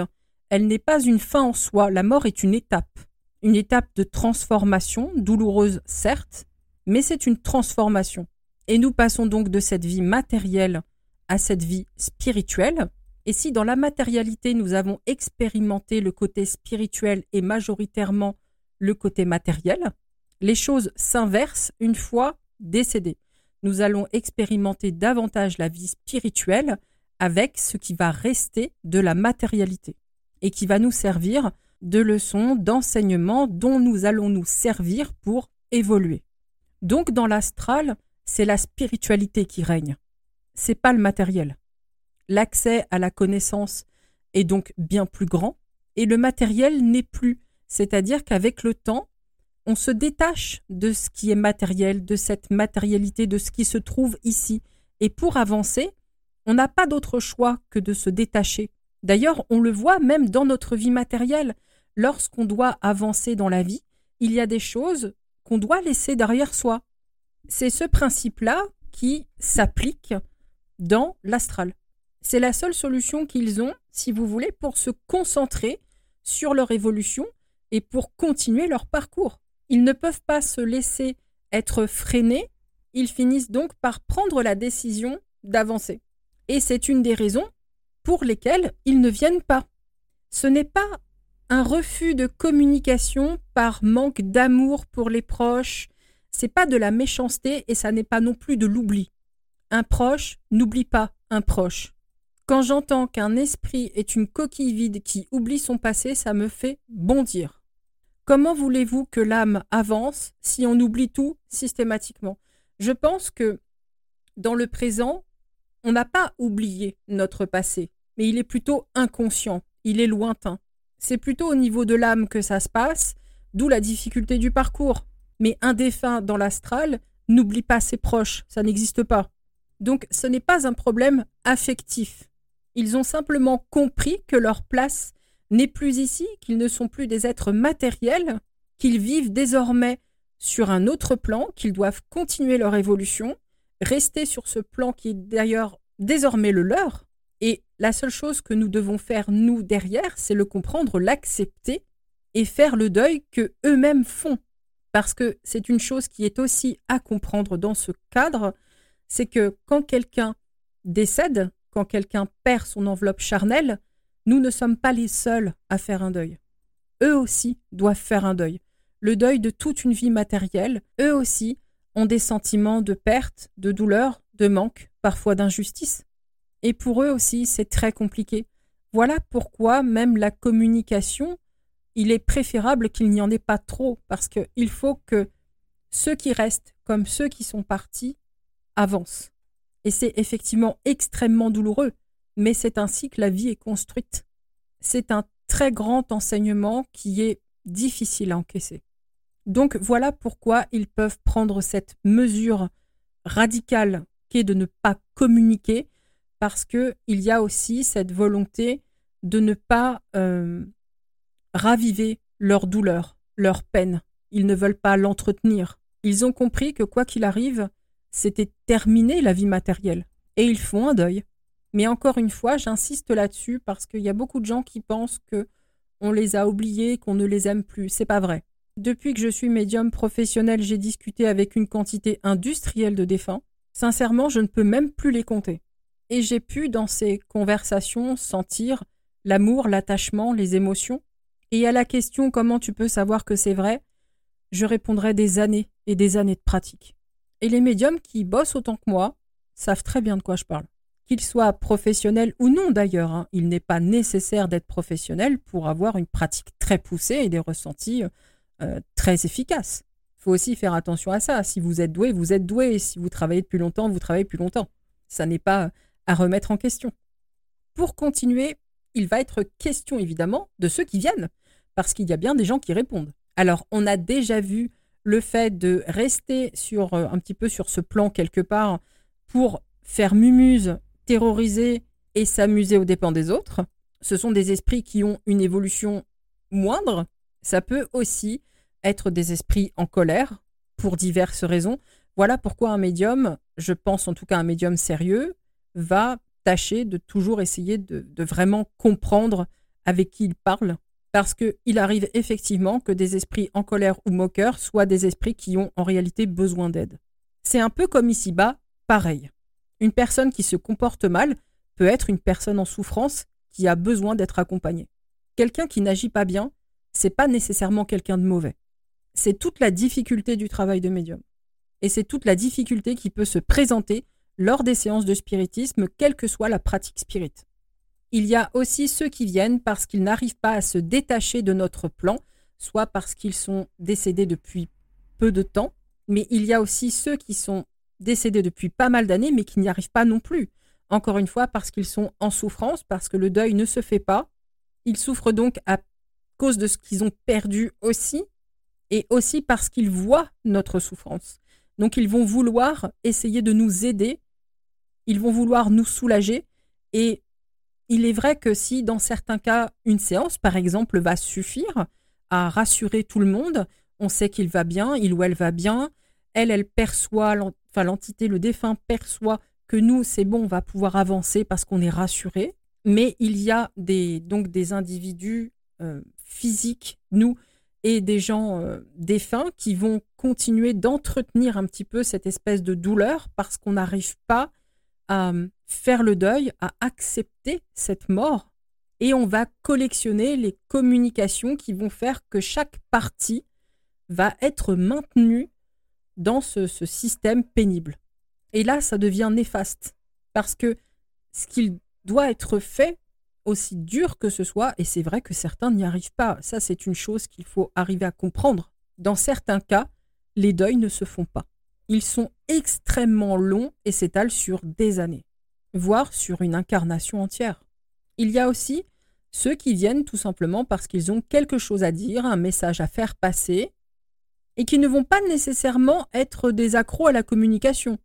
elle n'est pas une fin en soi, la mort est une étape une étape de transformation, douloureuse certes, mais c'est une transformation. Et nous passons donc de cette vie matérielle à cette vie spirituelle. Et si dans la matérialité nous avons expérimenté le côté spirituel et majoritairement le côté matériel, les choses s'inversent une fois décédés. Nous allons expérimenter davantage la vie spirituelle avec ce qui va rester de la matérialité et qui va nous servir de leçons, d'enseignements dont nous allons nous servir pour évoluer. Donc dans l'astral, c'est la spiritualité qui règne. C'est pas le matériel. L'accès à la connaissance est donc bien plus grand et le matériel n'est plus. C'est-à-dire qu'avec le temps, on se détache de ce qui est matériel, de cette matérialité, de ce qui se trouve ici. Et pour avancer, on n'a pas d'autre choix que de se détacher. D'ailleurs, on le voit même dans notre vie matérielle lorsqu'on doit avancer dans la vie, il y a des choses qu'on doit laisser derrière soi. C'est ce principe-là qui s'applique dans l'astral. C'est la seule solution qu'ils ont, si vous voulez, pour se concentrer sur leur évolution et pour continuer leur parcours. Ils ne peuvent pas se laisser être freinés, ils finissent donc par prendre la décision d'avancer. Et c'est une des raisons pour lesquelles ils ne viennent pas. Ce n'est pas un refus de communication par manque d'amour pour les proches, c'est pas de la méchanceté et ça n'est pas non plus de l'oubli. Un proche n'oublie pas un proche. Quand j'entends qu'un esprit est une coquille vide qui oublie son passé, ça me fait bondir. Comment voulez-vous que l'âme avance si on oublie tout systématiquement? Je pense que dans le présent, on n'a pas oublié notre passé, mais il est plutôt inconscient il est lointain. C'est plutôt au niveau de l'âme que ça se passe, d'où la difficulté du parcours. Mais un défunt dans l'astral n'oublie pas ses proches, ça n'existe pas. Donc ce n'est pas un problème affectif. Ils ont simplement compris que leur place n'est plus ici, qu'ils ne sont plus des êtres matériels, qu'ils vivent désormais sur un autre plan, qu'ils doivent continuer leur évolution, rester sur ce plan qui est d'ailleurs désormais le leur, et la seule chose que nous devons faire, nous, derrière, c'est le comprendre, l'accepter et faire le deuil que eux-mêmes font. Parce que c'est une chose qui est aussi à comprendre dans ce cadre, c'est que quand quelqu'un décède, quand quelqu'un perd son enveloppe charnelle, nous ne sommes pas les seuls à faire un deuil. Eux aussi doivent faire un deuil. Le deuil de toute une vie matérielle, eux aussi ont des sentiments de perte, de douleur, de manque, parfois d'injustice. Et pour eux aussi, c'est très compliqué. Voilà pourquoi même la communication, il est préférable qu'il n'y en ait pas trop, parce qu'il faut que ceux qui restent, comme ceux qui sont partis, avancent. Et c'est effectivement extrêmement douloureux, mais c'est ainsi que la vie est construite. C'est un très grand enseignement qui est difficile à encaisser. Donc voilà pourquoi ils peuvent prendre cette mesure radicale qui est de ne pas communiquer, parce qu'il y a aussi cette volonté de ne pas euh, raviver leur douleur, leur peine. Ils ne veulent pas l'entretenir. Ils ont compris que quoi qu'il arrive, c'était terminé la vie matérielle. Et ils font un deuil. Mais encore une fois, j'insiste là-dessus parce qu'il y a beaucoup de gens qui pensent que on les a oubliés, qu'on ne les aime plus. C'est pas vrai. Depuis que je suis médium professionnel, j'ai discuté avec une quantité industrielle de défunts. Sincèrement, je ne peux même plus les compter. Et j'ai pu, dans ces conversations, sentir l'amour, l'attachement, les émotions. Et à la question comment tu peux savoir que c'est vrai, je répondrai des années et des années de pratique. Et les médiums qui bossent autant que moi savent très bien de quoi je parle. Qu'ils soient professionnels ou non d'ailleurs, hein, il n'est pas nécessaire d'être professionnel pour avoir une pratique très poussée et des ressentis euh, très efficaces. Il faut aussi faire attention à ça. Si vous êtes doué, vous êtes doué. Si vous travaillez depuis longtemps, vous travaillez depuis longtemps. Ça n'est pas à remettre en question. Pour continuer, il va être question évidemment de ceux qui viennent, parce qu'il y a bien des gens qui répondent. Alors, on a déjà vu le fait de rester sur euh, un petit peu sur ce plan quelque part pour faire mumuse, terroriser et s'amuser aux dépens des autres. Ce sont des esprits qui ont une évolution moindre. Ça peut aussi être des esprits en colère pour diverses raisons. Voilà pourquoi un médium, je pense en tout cas un médium sérieux, va tâcher de toujours essayer de, vraiment comprendre avec qui il parle, parce qu'il arrive effectivement que des esprits en colère ou moqueurs soient des esprits qui ont en réalité besoin d'aide. C'est un peu comme ici-bas, pareil. Une personne qui se comporte mal peut être une personne en souffrance qui a besoin d'être accompagnée. Quelqu'un qui n'agit pas bien, c'est pas nécessairement quelqu'un de mauvais. C'est toute la difficulté du travail de médium. Et c'est toute la difficulté qui peut se présenter lors des séances de spiritisme, quelle que soit la pratique spirit. Il y a aussi ceux qui viennent parce qu'ils n'arrivent pas à se détacher de notre plan, soit parce qu'ils sont décédés depuis peu de temps, mais il y a aussi ceux qui sont décédés depuis pas mal d'années, mais qui n'y arrivent pas non plus. Encore une fois, parce qu'ils sont en souffrance, parce que le deuil ne se fait pas. Ils souffrent donc à cause de ce qu'ils ont perdu aussi, et aussi parce qu'ils voient notre souffrance. Donc ils vont vouloir essayer de nous aider ils vont vouloir nous soulager. Et il est vrai que si dans certains cas, une séance, par exemple, va suffire à rassurer tout le monde, on sait qu'il va bien, il ou elle va bien, elle, elle perçoit, enfin l'entité, le défunt perçoit que nous, c'est bon, on va pouvoir avancer parce qu'on est rassuré. Mais il y a des, donc des individus euh, physiques, nous, et des gens euh, défunts qui vont continuer d'entretenir un petit peu cette espèce de douleur parce qu'on n'arrive pas à faire le deuil, à accepter cette mort, et on va collectionner les communications qui vont faire que chaque partie va être maintenue dans ce, système pénible. Et là, ça devient néfaste, parce que ce qu'il doit être fait, aussi dur que ce soit, et c'est vrai que certains n'y arrivent pas, ça c'est une chose qu'il faut arriver à comprendre. Dans certains cas, les deuils ne se font pas. Ils sont extrêmement longs et s'étalent sur des années, voire sur une incarnation entière. Il y a aussi ceux qui viennent tout simplement parce qu'ils ont quelque chose à dire, un message à faire passer, et qui ne vont pas nécessairement être des accros à la communication.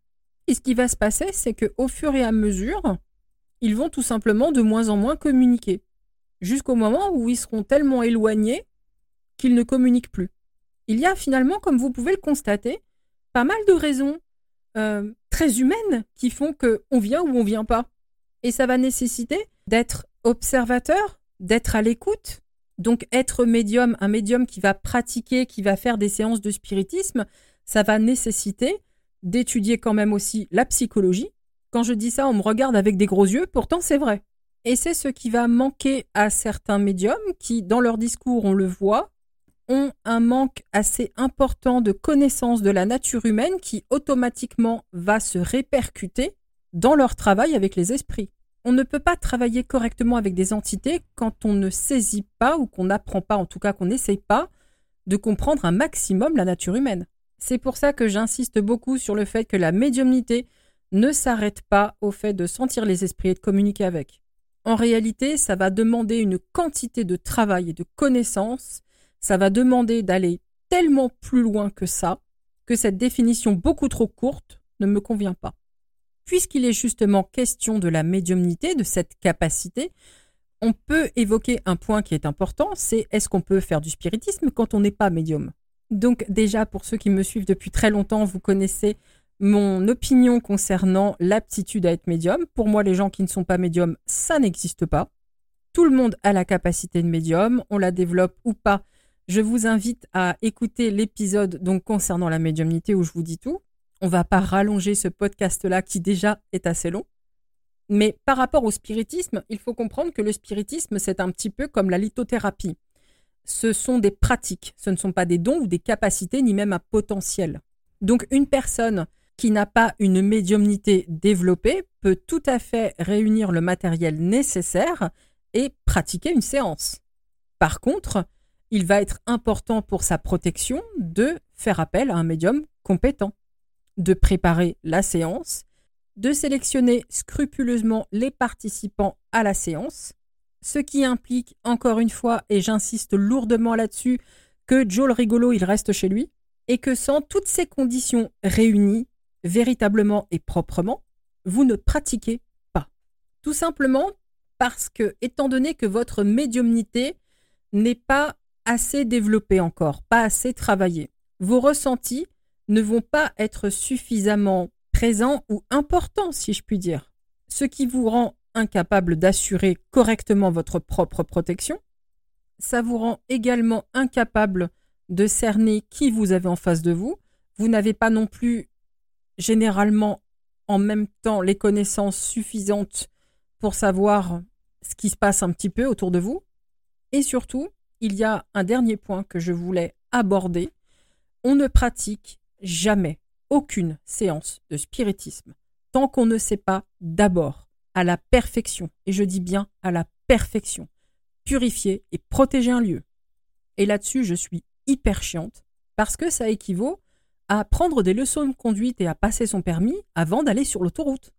Et ce qui va se passer, c'est qu'au fur et à mesure, ils vont tout simplement de moins en moins communiquer, jusqu'au moment où ils seront tellement éloignés qu'ils ne communiquent plus. Il y a finalement, comme vous pouvez le constater, pas mal de raisons euh, très humaines qui font qu'on vient ou on vient pas. Et ça va nécessiter d'être observateur, d'être à l'écoute, donc être médium, un médium qui va pratiquer, qui va faire des séances de spiritisme, ça va nécessiter d'étudier quand même aussi la psychologie. Quand je dis ça, on me regarde avec des gros yeux, pourtant c'est vrai. Et c'est ce qui va manquer à certains médiums qui, dans leur discours, on le voit, ont un manque assez important de connaissance de la nature humaine qui automatiquement va se répercuter dans leur travail avec les esprits. On ne peut pas travailler correctement avec des entités quand on ne saisit pas ou qu'on n'apprend pas, en tout cas qu'on n'essaye pas, de comprendre un maximum la nature humaine. C'est pour ça que j'insiste beaucoup sur le fait que la médiumnité ne s'arrête pas au fait de sentir les esprits et de communiquer avec. En réalité, ça va demander une quantité de travail et de connaissances, ça va demander d'aller tellement plus loin que ça, que cette définition beaucoup trop courte ne me convient pas. Puisqu'il est justement question de la médiumnité, de cette capacité, on peut évoquer un point qui est important, c'est est-ce qu'on peut faire du spiritisme quand on n'est pas médium? Donc déjà, pour ceux qui me suivent depuis très longtemps, vous connaissez mon opinion concernant l'aptitude à être médium. Pour moi, les gens qui ne sont pas médiums, ça n'existe pas. Tout le monde a la capacité de médium, on la développe ou pas. Je vous invite à écouter l'épisode donc concernant la médiumnité où je vous dis tout. On va pas rallonger ce podcast-là qui déjà est assez long. Mais par rapport au spiritisme, il faut comprendre que le spiritisme, c'est un petit peu comme la lithothérapie. Ce sont des pratiques, ce ne sont pas des dons ou des capacités, ni même un potentiel. Donc une personne qui n'a pas une médiumnité développée peut tout à fait réunir le matériel nécessaire et pratiquer une séance. Par contre, il va être important pour sa protection de faire appel à un médium compétent de préparer la séance, de sélectionner scrupuleusement les participants à la séance, ce qui implique encore une fois, et j'insiste lourdement là-dessus, que Joe le rigolo il reste chez lui, et que sans toutes ces conditions réunies, véritablement et proprement, vous ne pratiquez pas. Tout simplement parce que, étant donné que votre médiumnité n'est pas assez développée encore, pas assez travaillée, vos ressentis ne vont pas être suffisamment présents ou importants, si je puis dire. Ce qui vous rend incapable d'assurer correctement votre propre protection. Ça vous rend également incapable de cerner qui vous avez en face de vous. Vous n'avez pas non plus généralement en même temps les connaissances suffisantes pour savoir ce qui se passe un petit peu autour de vous. Et surtout, il y a un dernier point que je voulais aborder. On ne pratique jamais aucune séance de spiritisme tant qu'on ne sait pas d'abord à la perfection, et je dis bien à la perfection, purifier et protéger un lieu. Et là-dessus, je suis hyper chiante parce que ça équivaut à prendre des leçons de conduite et à passer son permis avant d'aller sur l'autoroute.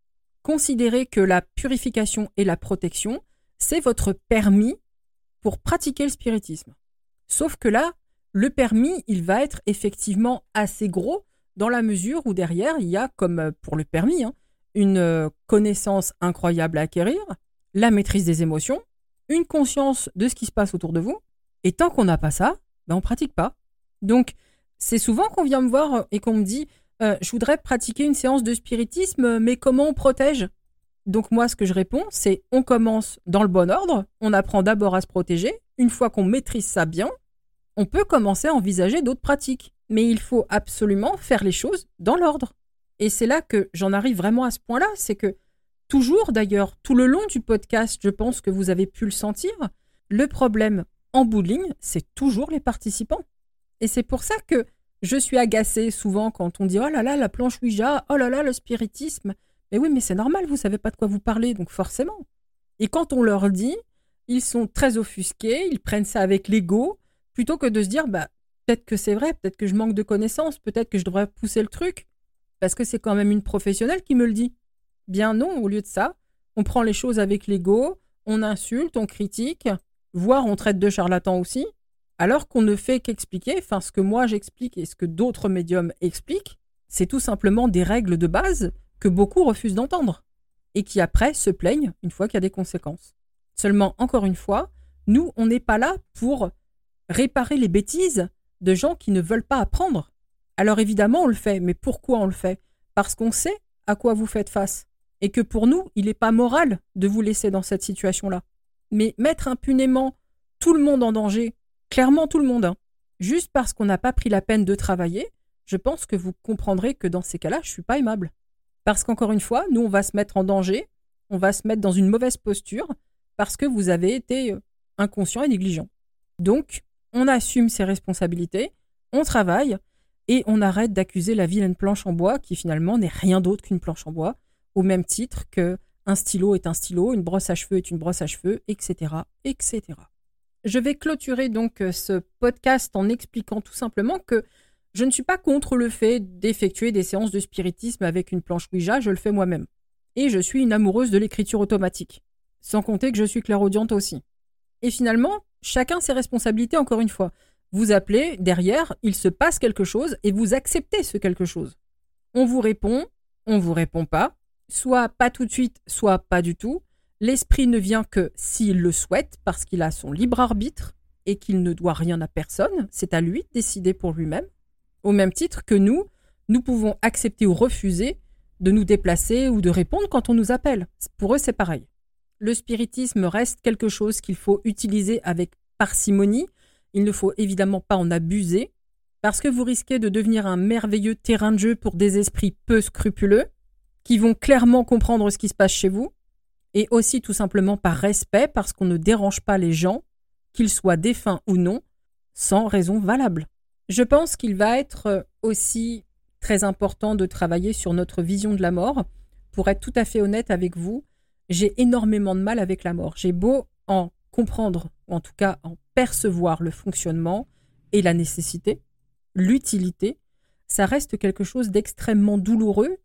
Considérez que la purification et la protection, c'est votre permis pour pratiquer le spiritisme. Sauf que là, le permis, il va être effectivement assez gros dans la mesure où derrière, il y a, comme euh, pour le permis, hein, une euh, connaissance incroyable à acquérir, la maîtrise des émotions, une conscience de ce qui se passe autour de vous. Et tant qu'on n'a pas ça, ben on pratique pas. Donc, c'est souvent qu'on vient me voir et qu'on me dit euh, Je voudrais pratiquer une séance de spiritisme, mais comment on protège? Donc, moi, ce que je réponds, c'est On commence dans le bon ordre. On apprend d'abord à se protéger. Une fois qu'on maîtrise ça bien, on peut commencer à envisager d'autres pratiques. Mais il faut absolument faire les choses dans l'ordre. Et c'est là que j'en arrive vraiment à ce point-là, c'est que toujours d'ailleurs, tout le long du podcast, je pense que vous avez pu le sentir, le problème en bout de ligne, c'est toujours les participants. Et c'est pour ça que je suis agacée souvent quand on dit oh là là la planche Ouija, oh là là le spiritisme. Mais oui, mais c'est normal, vous savez pas de quoi vous parlez, donc forcément. Et quand on leur dit, ils sont très offusqués, ils prennent ça avec l'ego, plutôt que de se dire bah peut-être que c'est vrai, peut-être que je manque de connaissances, peut-être que je devrais pousser le truc, parce que c'est quand même une professionnelle qui me le dit. Bien non, au lieu de ça, on prend les choses avec l'ego, on insulte, on critique, voire on traite de charlatan aussi, alors qu'on ne fait qu'expliquer, enfin ce que moi j'explique et ce que d'autres médiums expliquent, c'est tout simplement des règles de base que beaucoup refusent d'entendre et qui après se plaignent une fois qu'il y a des conséquences. Seulement, encore une fois, nous, on n'est pas là pour réparer les bêtises de gens qui ne veulent pas apprendre. Alors évidemment, on le fait, mais pourquoi on le fait? Parce qu'on sait à quoi vous faites face et que pour nous, il n'est pas moral de vous laisser dans cette situation-là. Mais mettre impunément tout le monde en danger, clairement tout le monde, hein, juste parce qu'on n'a pas pris la peine de travailler, je pense que vous comprendrez que dans ces cas-là, je ne suis pas aimable. Parce qu'encore une fois, nous, on va se mettre en danger, on va se mettre dans une mauvaise posture, parce que vous avez été euh, inconscient et négligent. Donc, on assume ses responsabilités, on travaille, et on arrête d'accuser la vilaine planche en bois, qui finalement n'est rien d'autre qu'une planche en bois, au même titre que un stylo est un stylo, une brosse à cheveux est une brosse à cheveux, etc., etc. Je vais clôturer donc euh, ce podcast en expliquant tout simplement que je ne suis pas contre le fait d'effectuer des séances de spiritisme avec une planche Ouija, je le fais moi-même. Et je suis une amoureuse de l'écriture automatique. Sans compter que je suis clairaudiente aussi. Et finalement, chacun ses responsabilités encore une fois. Vous appelez, derrière, il se passe quelque chose et vous acceptez ce quelque chose. On vous répond, on vous répond pas, soit pas tout de suite, soit pas du tout. L'esprit ne vient que s'il le souhaite, parce qu'il a son libre arbitre et qu'il ne doit rien à personne, c'est à lui de décider pour lui-même. Au même titre que nous, nous pouvons accepter ou refuser de nous déplacer ou de répondre quand on nous appelle. Pour eux, c'est pareil. Le spiritisme reste quelque chose qu'il faut utiliser avec parcimonie. Il ne faut évidemment pas en abuser, parce que vous risquez de devenir un merveilleux terrain de jeu pour des esprits peu scrupuleux, qui vont clairement comprendre ce qui se passe chez vous, et aussi tout simplement par respect, parce qu'on ne dérange pas les gens, qu'ils soient défunts ou non, sans raison valable. Je pense qu'il va être euh, aussi très important de travailler sur notre vision de la mort. Pour être tout à fait honnête avec vous, j'ai énormément de mal avec la mort. J'ai beau en comprendre, ou en tout cas en percevoir le fonctionnement et la nécessité, l'utilité, ça reste quelque chose d'extrêmement douloureux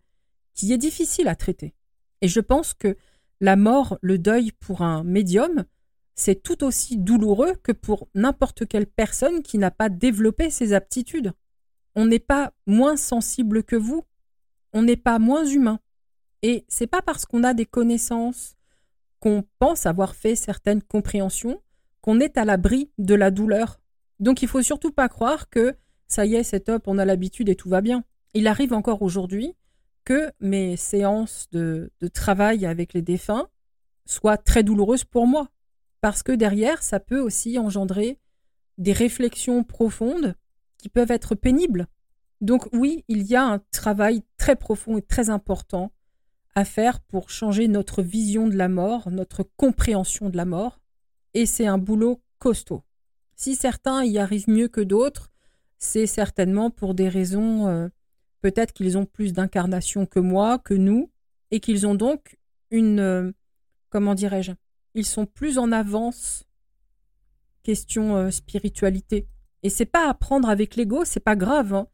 qui est difficile à traiter. Et je pense que la mort, le deuil pour un médium, c'est tout aussi douloureux que pour n'importe quelle personne qui n'a pas développé ses aptitudes. On n'est pas moins sensible que vous, on n'est pas moins humain. Et c'est pas parce qu'on a des connaissances, qu'on pense avoir fait certaines compréhensions, qu'on est à l'abri de la douleur. Donc il faut surtout pas croire que ça y est, c'est top, on a l'habitude et tout va bien. Il arrive encore aujourd'hui que mes séances de, de travail avec les défunts soient très douloureuses pour moi parce que derrière, ça peut aussi engendrer des réflexions profondes qui peuvent être pénibles. Donc oui, il y a un travail très profond et très important à faire pour changer notre vision de la mort, notre compréhension de la mort, et c'est un boulot costaud. Si certains y arrivent mieux que d'autres, c'est certainement pour des raisons, euh, peut-être qu'ils ont plus d'incarnation que moi, que nous, et qu'ils ont donc une, euh, comment dirais-je, ils sont plus en avance question euh, spiritualité. Et c'est pas à prendre avec l'ego, c'est pas grave. Hein.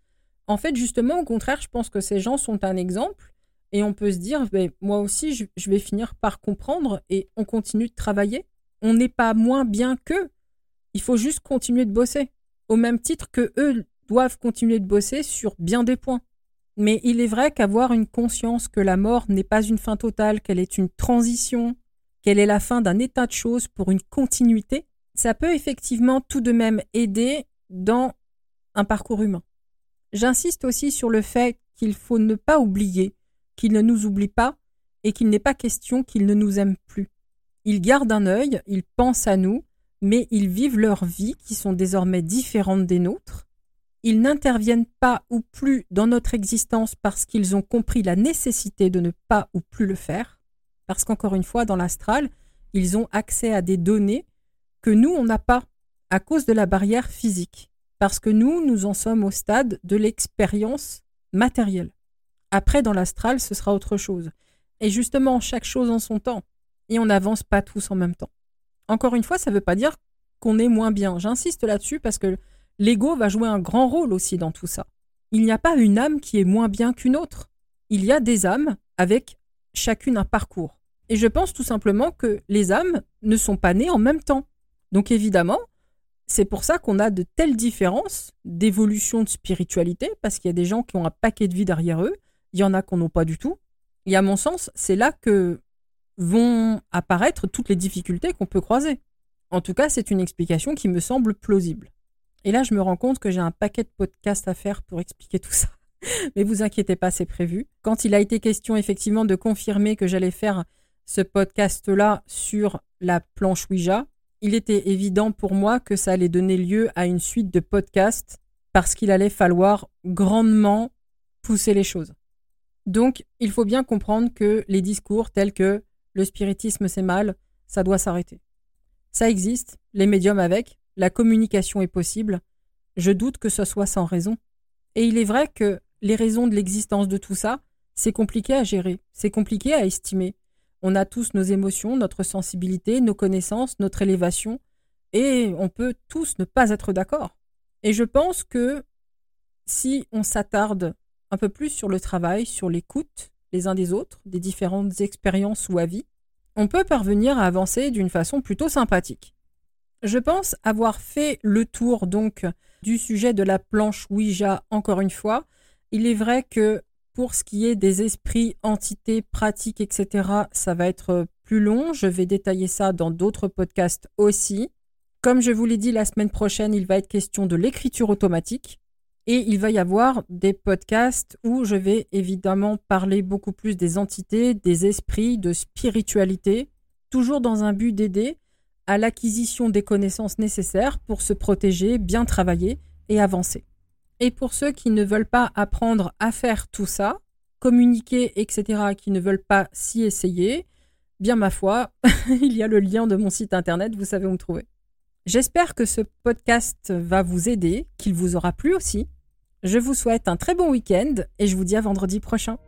En fait, justement, au contraire, je pense que ces gens sont un exemple et on peut se dire, ben, moi aussi, je, je vais finir par comprendre et on continue de travailler. On n'est pas moins bien qu'eux. Il faut juste continuer de bosser. Au même titre que eux doivent continuer de bosser sur bien des points. Mais il est vrai qu'avoir une conscience que la mort n'est pas une fin totale, qu'elle est une transition, quelle est la fin d'un état de choses pour une continuité, ça peut effectivement tout de même aider dans un parcours humain. J'insiste aussi sur le fait qu'il faut ne pas oublier qu'il ne nous oublie pas et qu'il n'est pas question qu'il ne nous aime plus. Ils gardent un œil, ils pensent à nous, mais ils vivent leur vie qui sont désormais différentes des nôtres. Ils n'interviennent pas ou plus dans notre existence parce qu'ils ont compris la nécessité de ne pas ou plus le faire. Parce qu'encore une fois, dans l'astral, ils ont accès à des données que nous, on n'a pas à cause de la barrière physique. Parce que nous, nous en sommes au stade de l'expérience matérielle. Après, dans l'astral, ce sera autre chose. Et justement, chaque chose en son temps. Et on n'avance pas tous en même temps. Encore une fois, ça ne veut pas dire qu'on est moins bien. J'insiste là-dessus parce que l'ego va jouer un grand rôle aussi dans tout ça. Il n'y a pas une âme qui est moins bien qu'une autre. Il y a des âmes avec chacune un parcours. Et je pense tout simplement que les âmes ne sont pas nées en même temps. Donc évidemment, c'est pour ça qu'on a de telles différences d'évolution de spiritualité, parce qu'il y a des gens qui ont un paquet de vie derrière eux, il y en a qui n'en ont pas du tout. Et à mon sens, c'est là que vont apparaître toutes les difficultés qu'on peut croiser. En tout cas, c'est une explication qui me semble plausible. Et là, je me rends compte que j'ai un paquet de podcasts à faire pour expliquer tout ça. Mais vous inquiétez pas, c'est prévu. Quand il a été question effectivement de confirmer que j'allais faire ce podcast-là sur la planche Ouija, il était évident pour moi que ça allait donner lieu à une suite de podcasts parce qu'il allait falloir grandement pousser les choses. Donc, il faut bien comprendre que les discours tels que le spiritisme c'est mal, ça doit s'arrêter. Ça existe, les médiums avec, la communication est possible. Je doute que ce soit sans raison. Et il est vrai que les raisons de l'existence de tout ça, c'est compliqué à gérer, c'est compliqué à estimer. On a tous nos émotions, notre sensibilité, nos connaissances, notre élévation, et on peut tous ne pas être d'accord. Et je pense que si on s'attarde un peu plus sur le travail, sur l'écoute les uns des autres, des différentes expériences ou avis, on peut parvenir à avancer d'une façon plutôt sympathique. Je pense avoir fait le tour donc du sujet de la planche Ouija encore une fois. Il est vrai que pour ce qui est des esprits, entités, pratiques, etc., ça va être plus long. Je vais détailler ça dans d'autres podcasts aussi. Comme je vous l'ai dit la semaine prochaine, il va être question de l'écriture automatique. Et il va y avoir des podcasts où je vais évidemment parler beaucoup plus des entités, des esprits, de spiritualité, toujours dans un but d'aider à l'acquisition des connaissances nécessaires pour se protéger, bien travailler et avancer. Et pour ceux qui ne veulent pas apprendre à faire tout ça, communiquer, etc., qui ne veulent pas s'y essayer, bien ma foi, [LAUGHS] il y a le lien de mon site internet, vous savez où me trouver. J'espère que ce podcast va vous aider, qu'il vous aura plu aussi. Je vous souhaite un très bon week-end et je vous dis à vendredi prochain.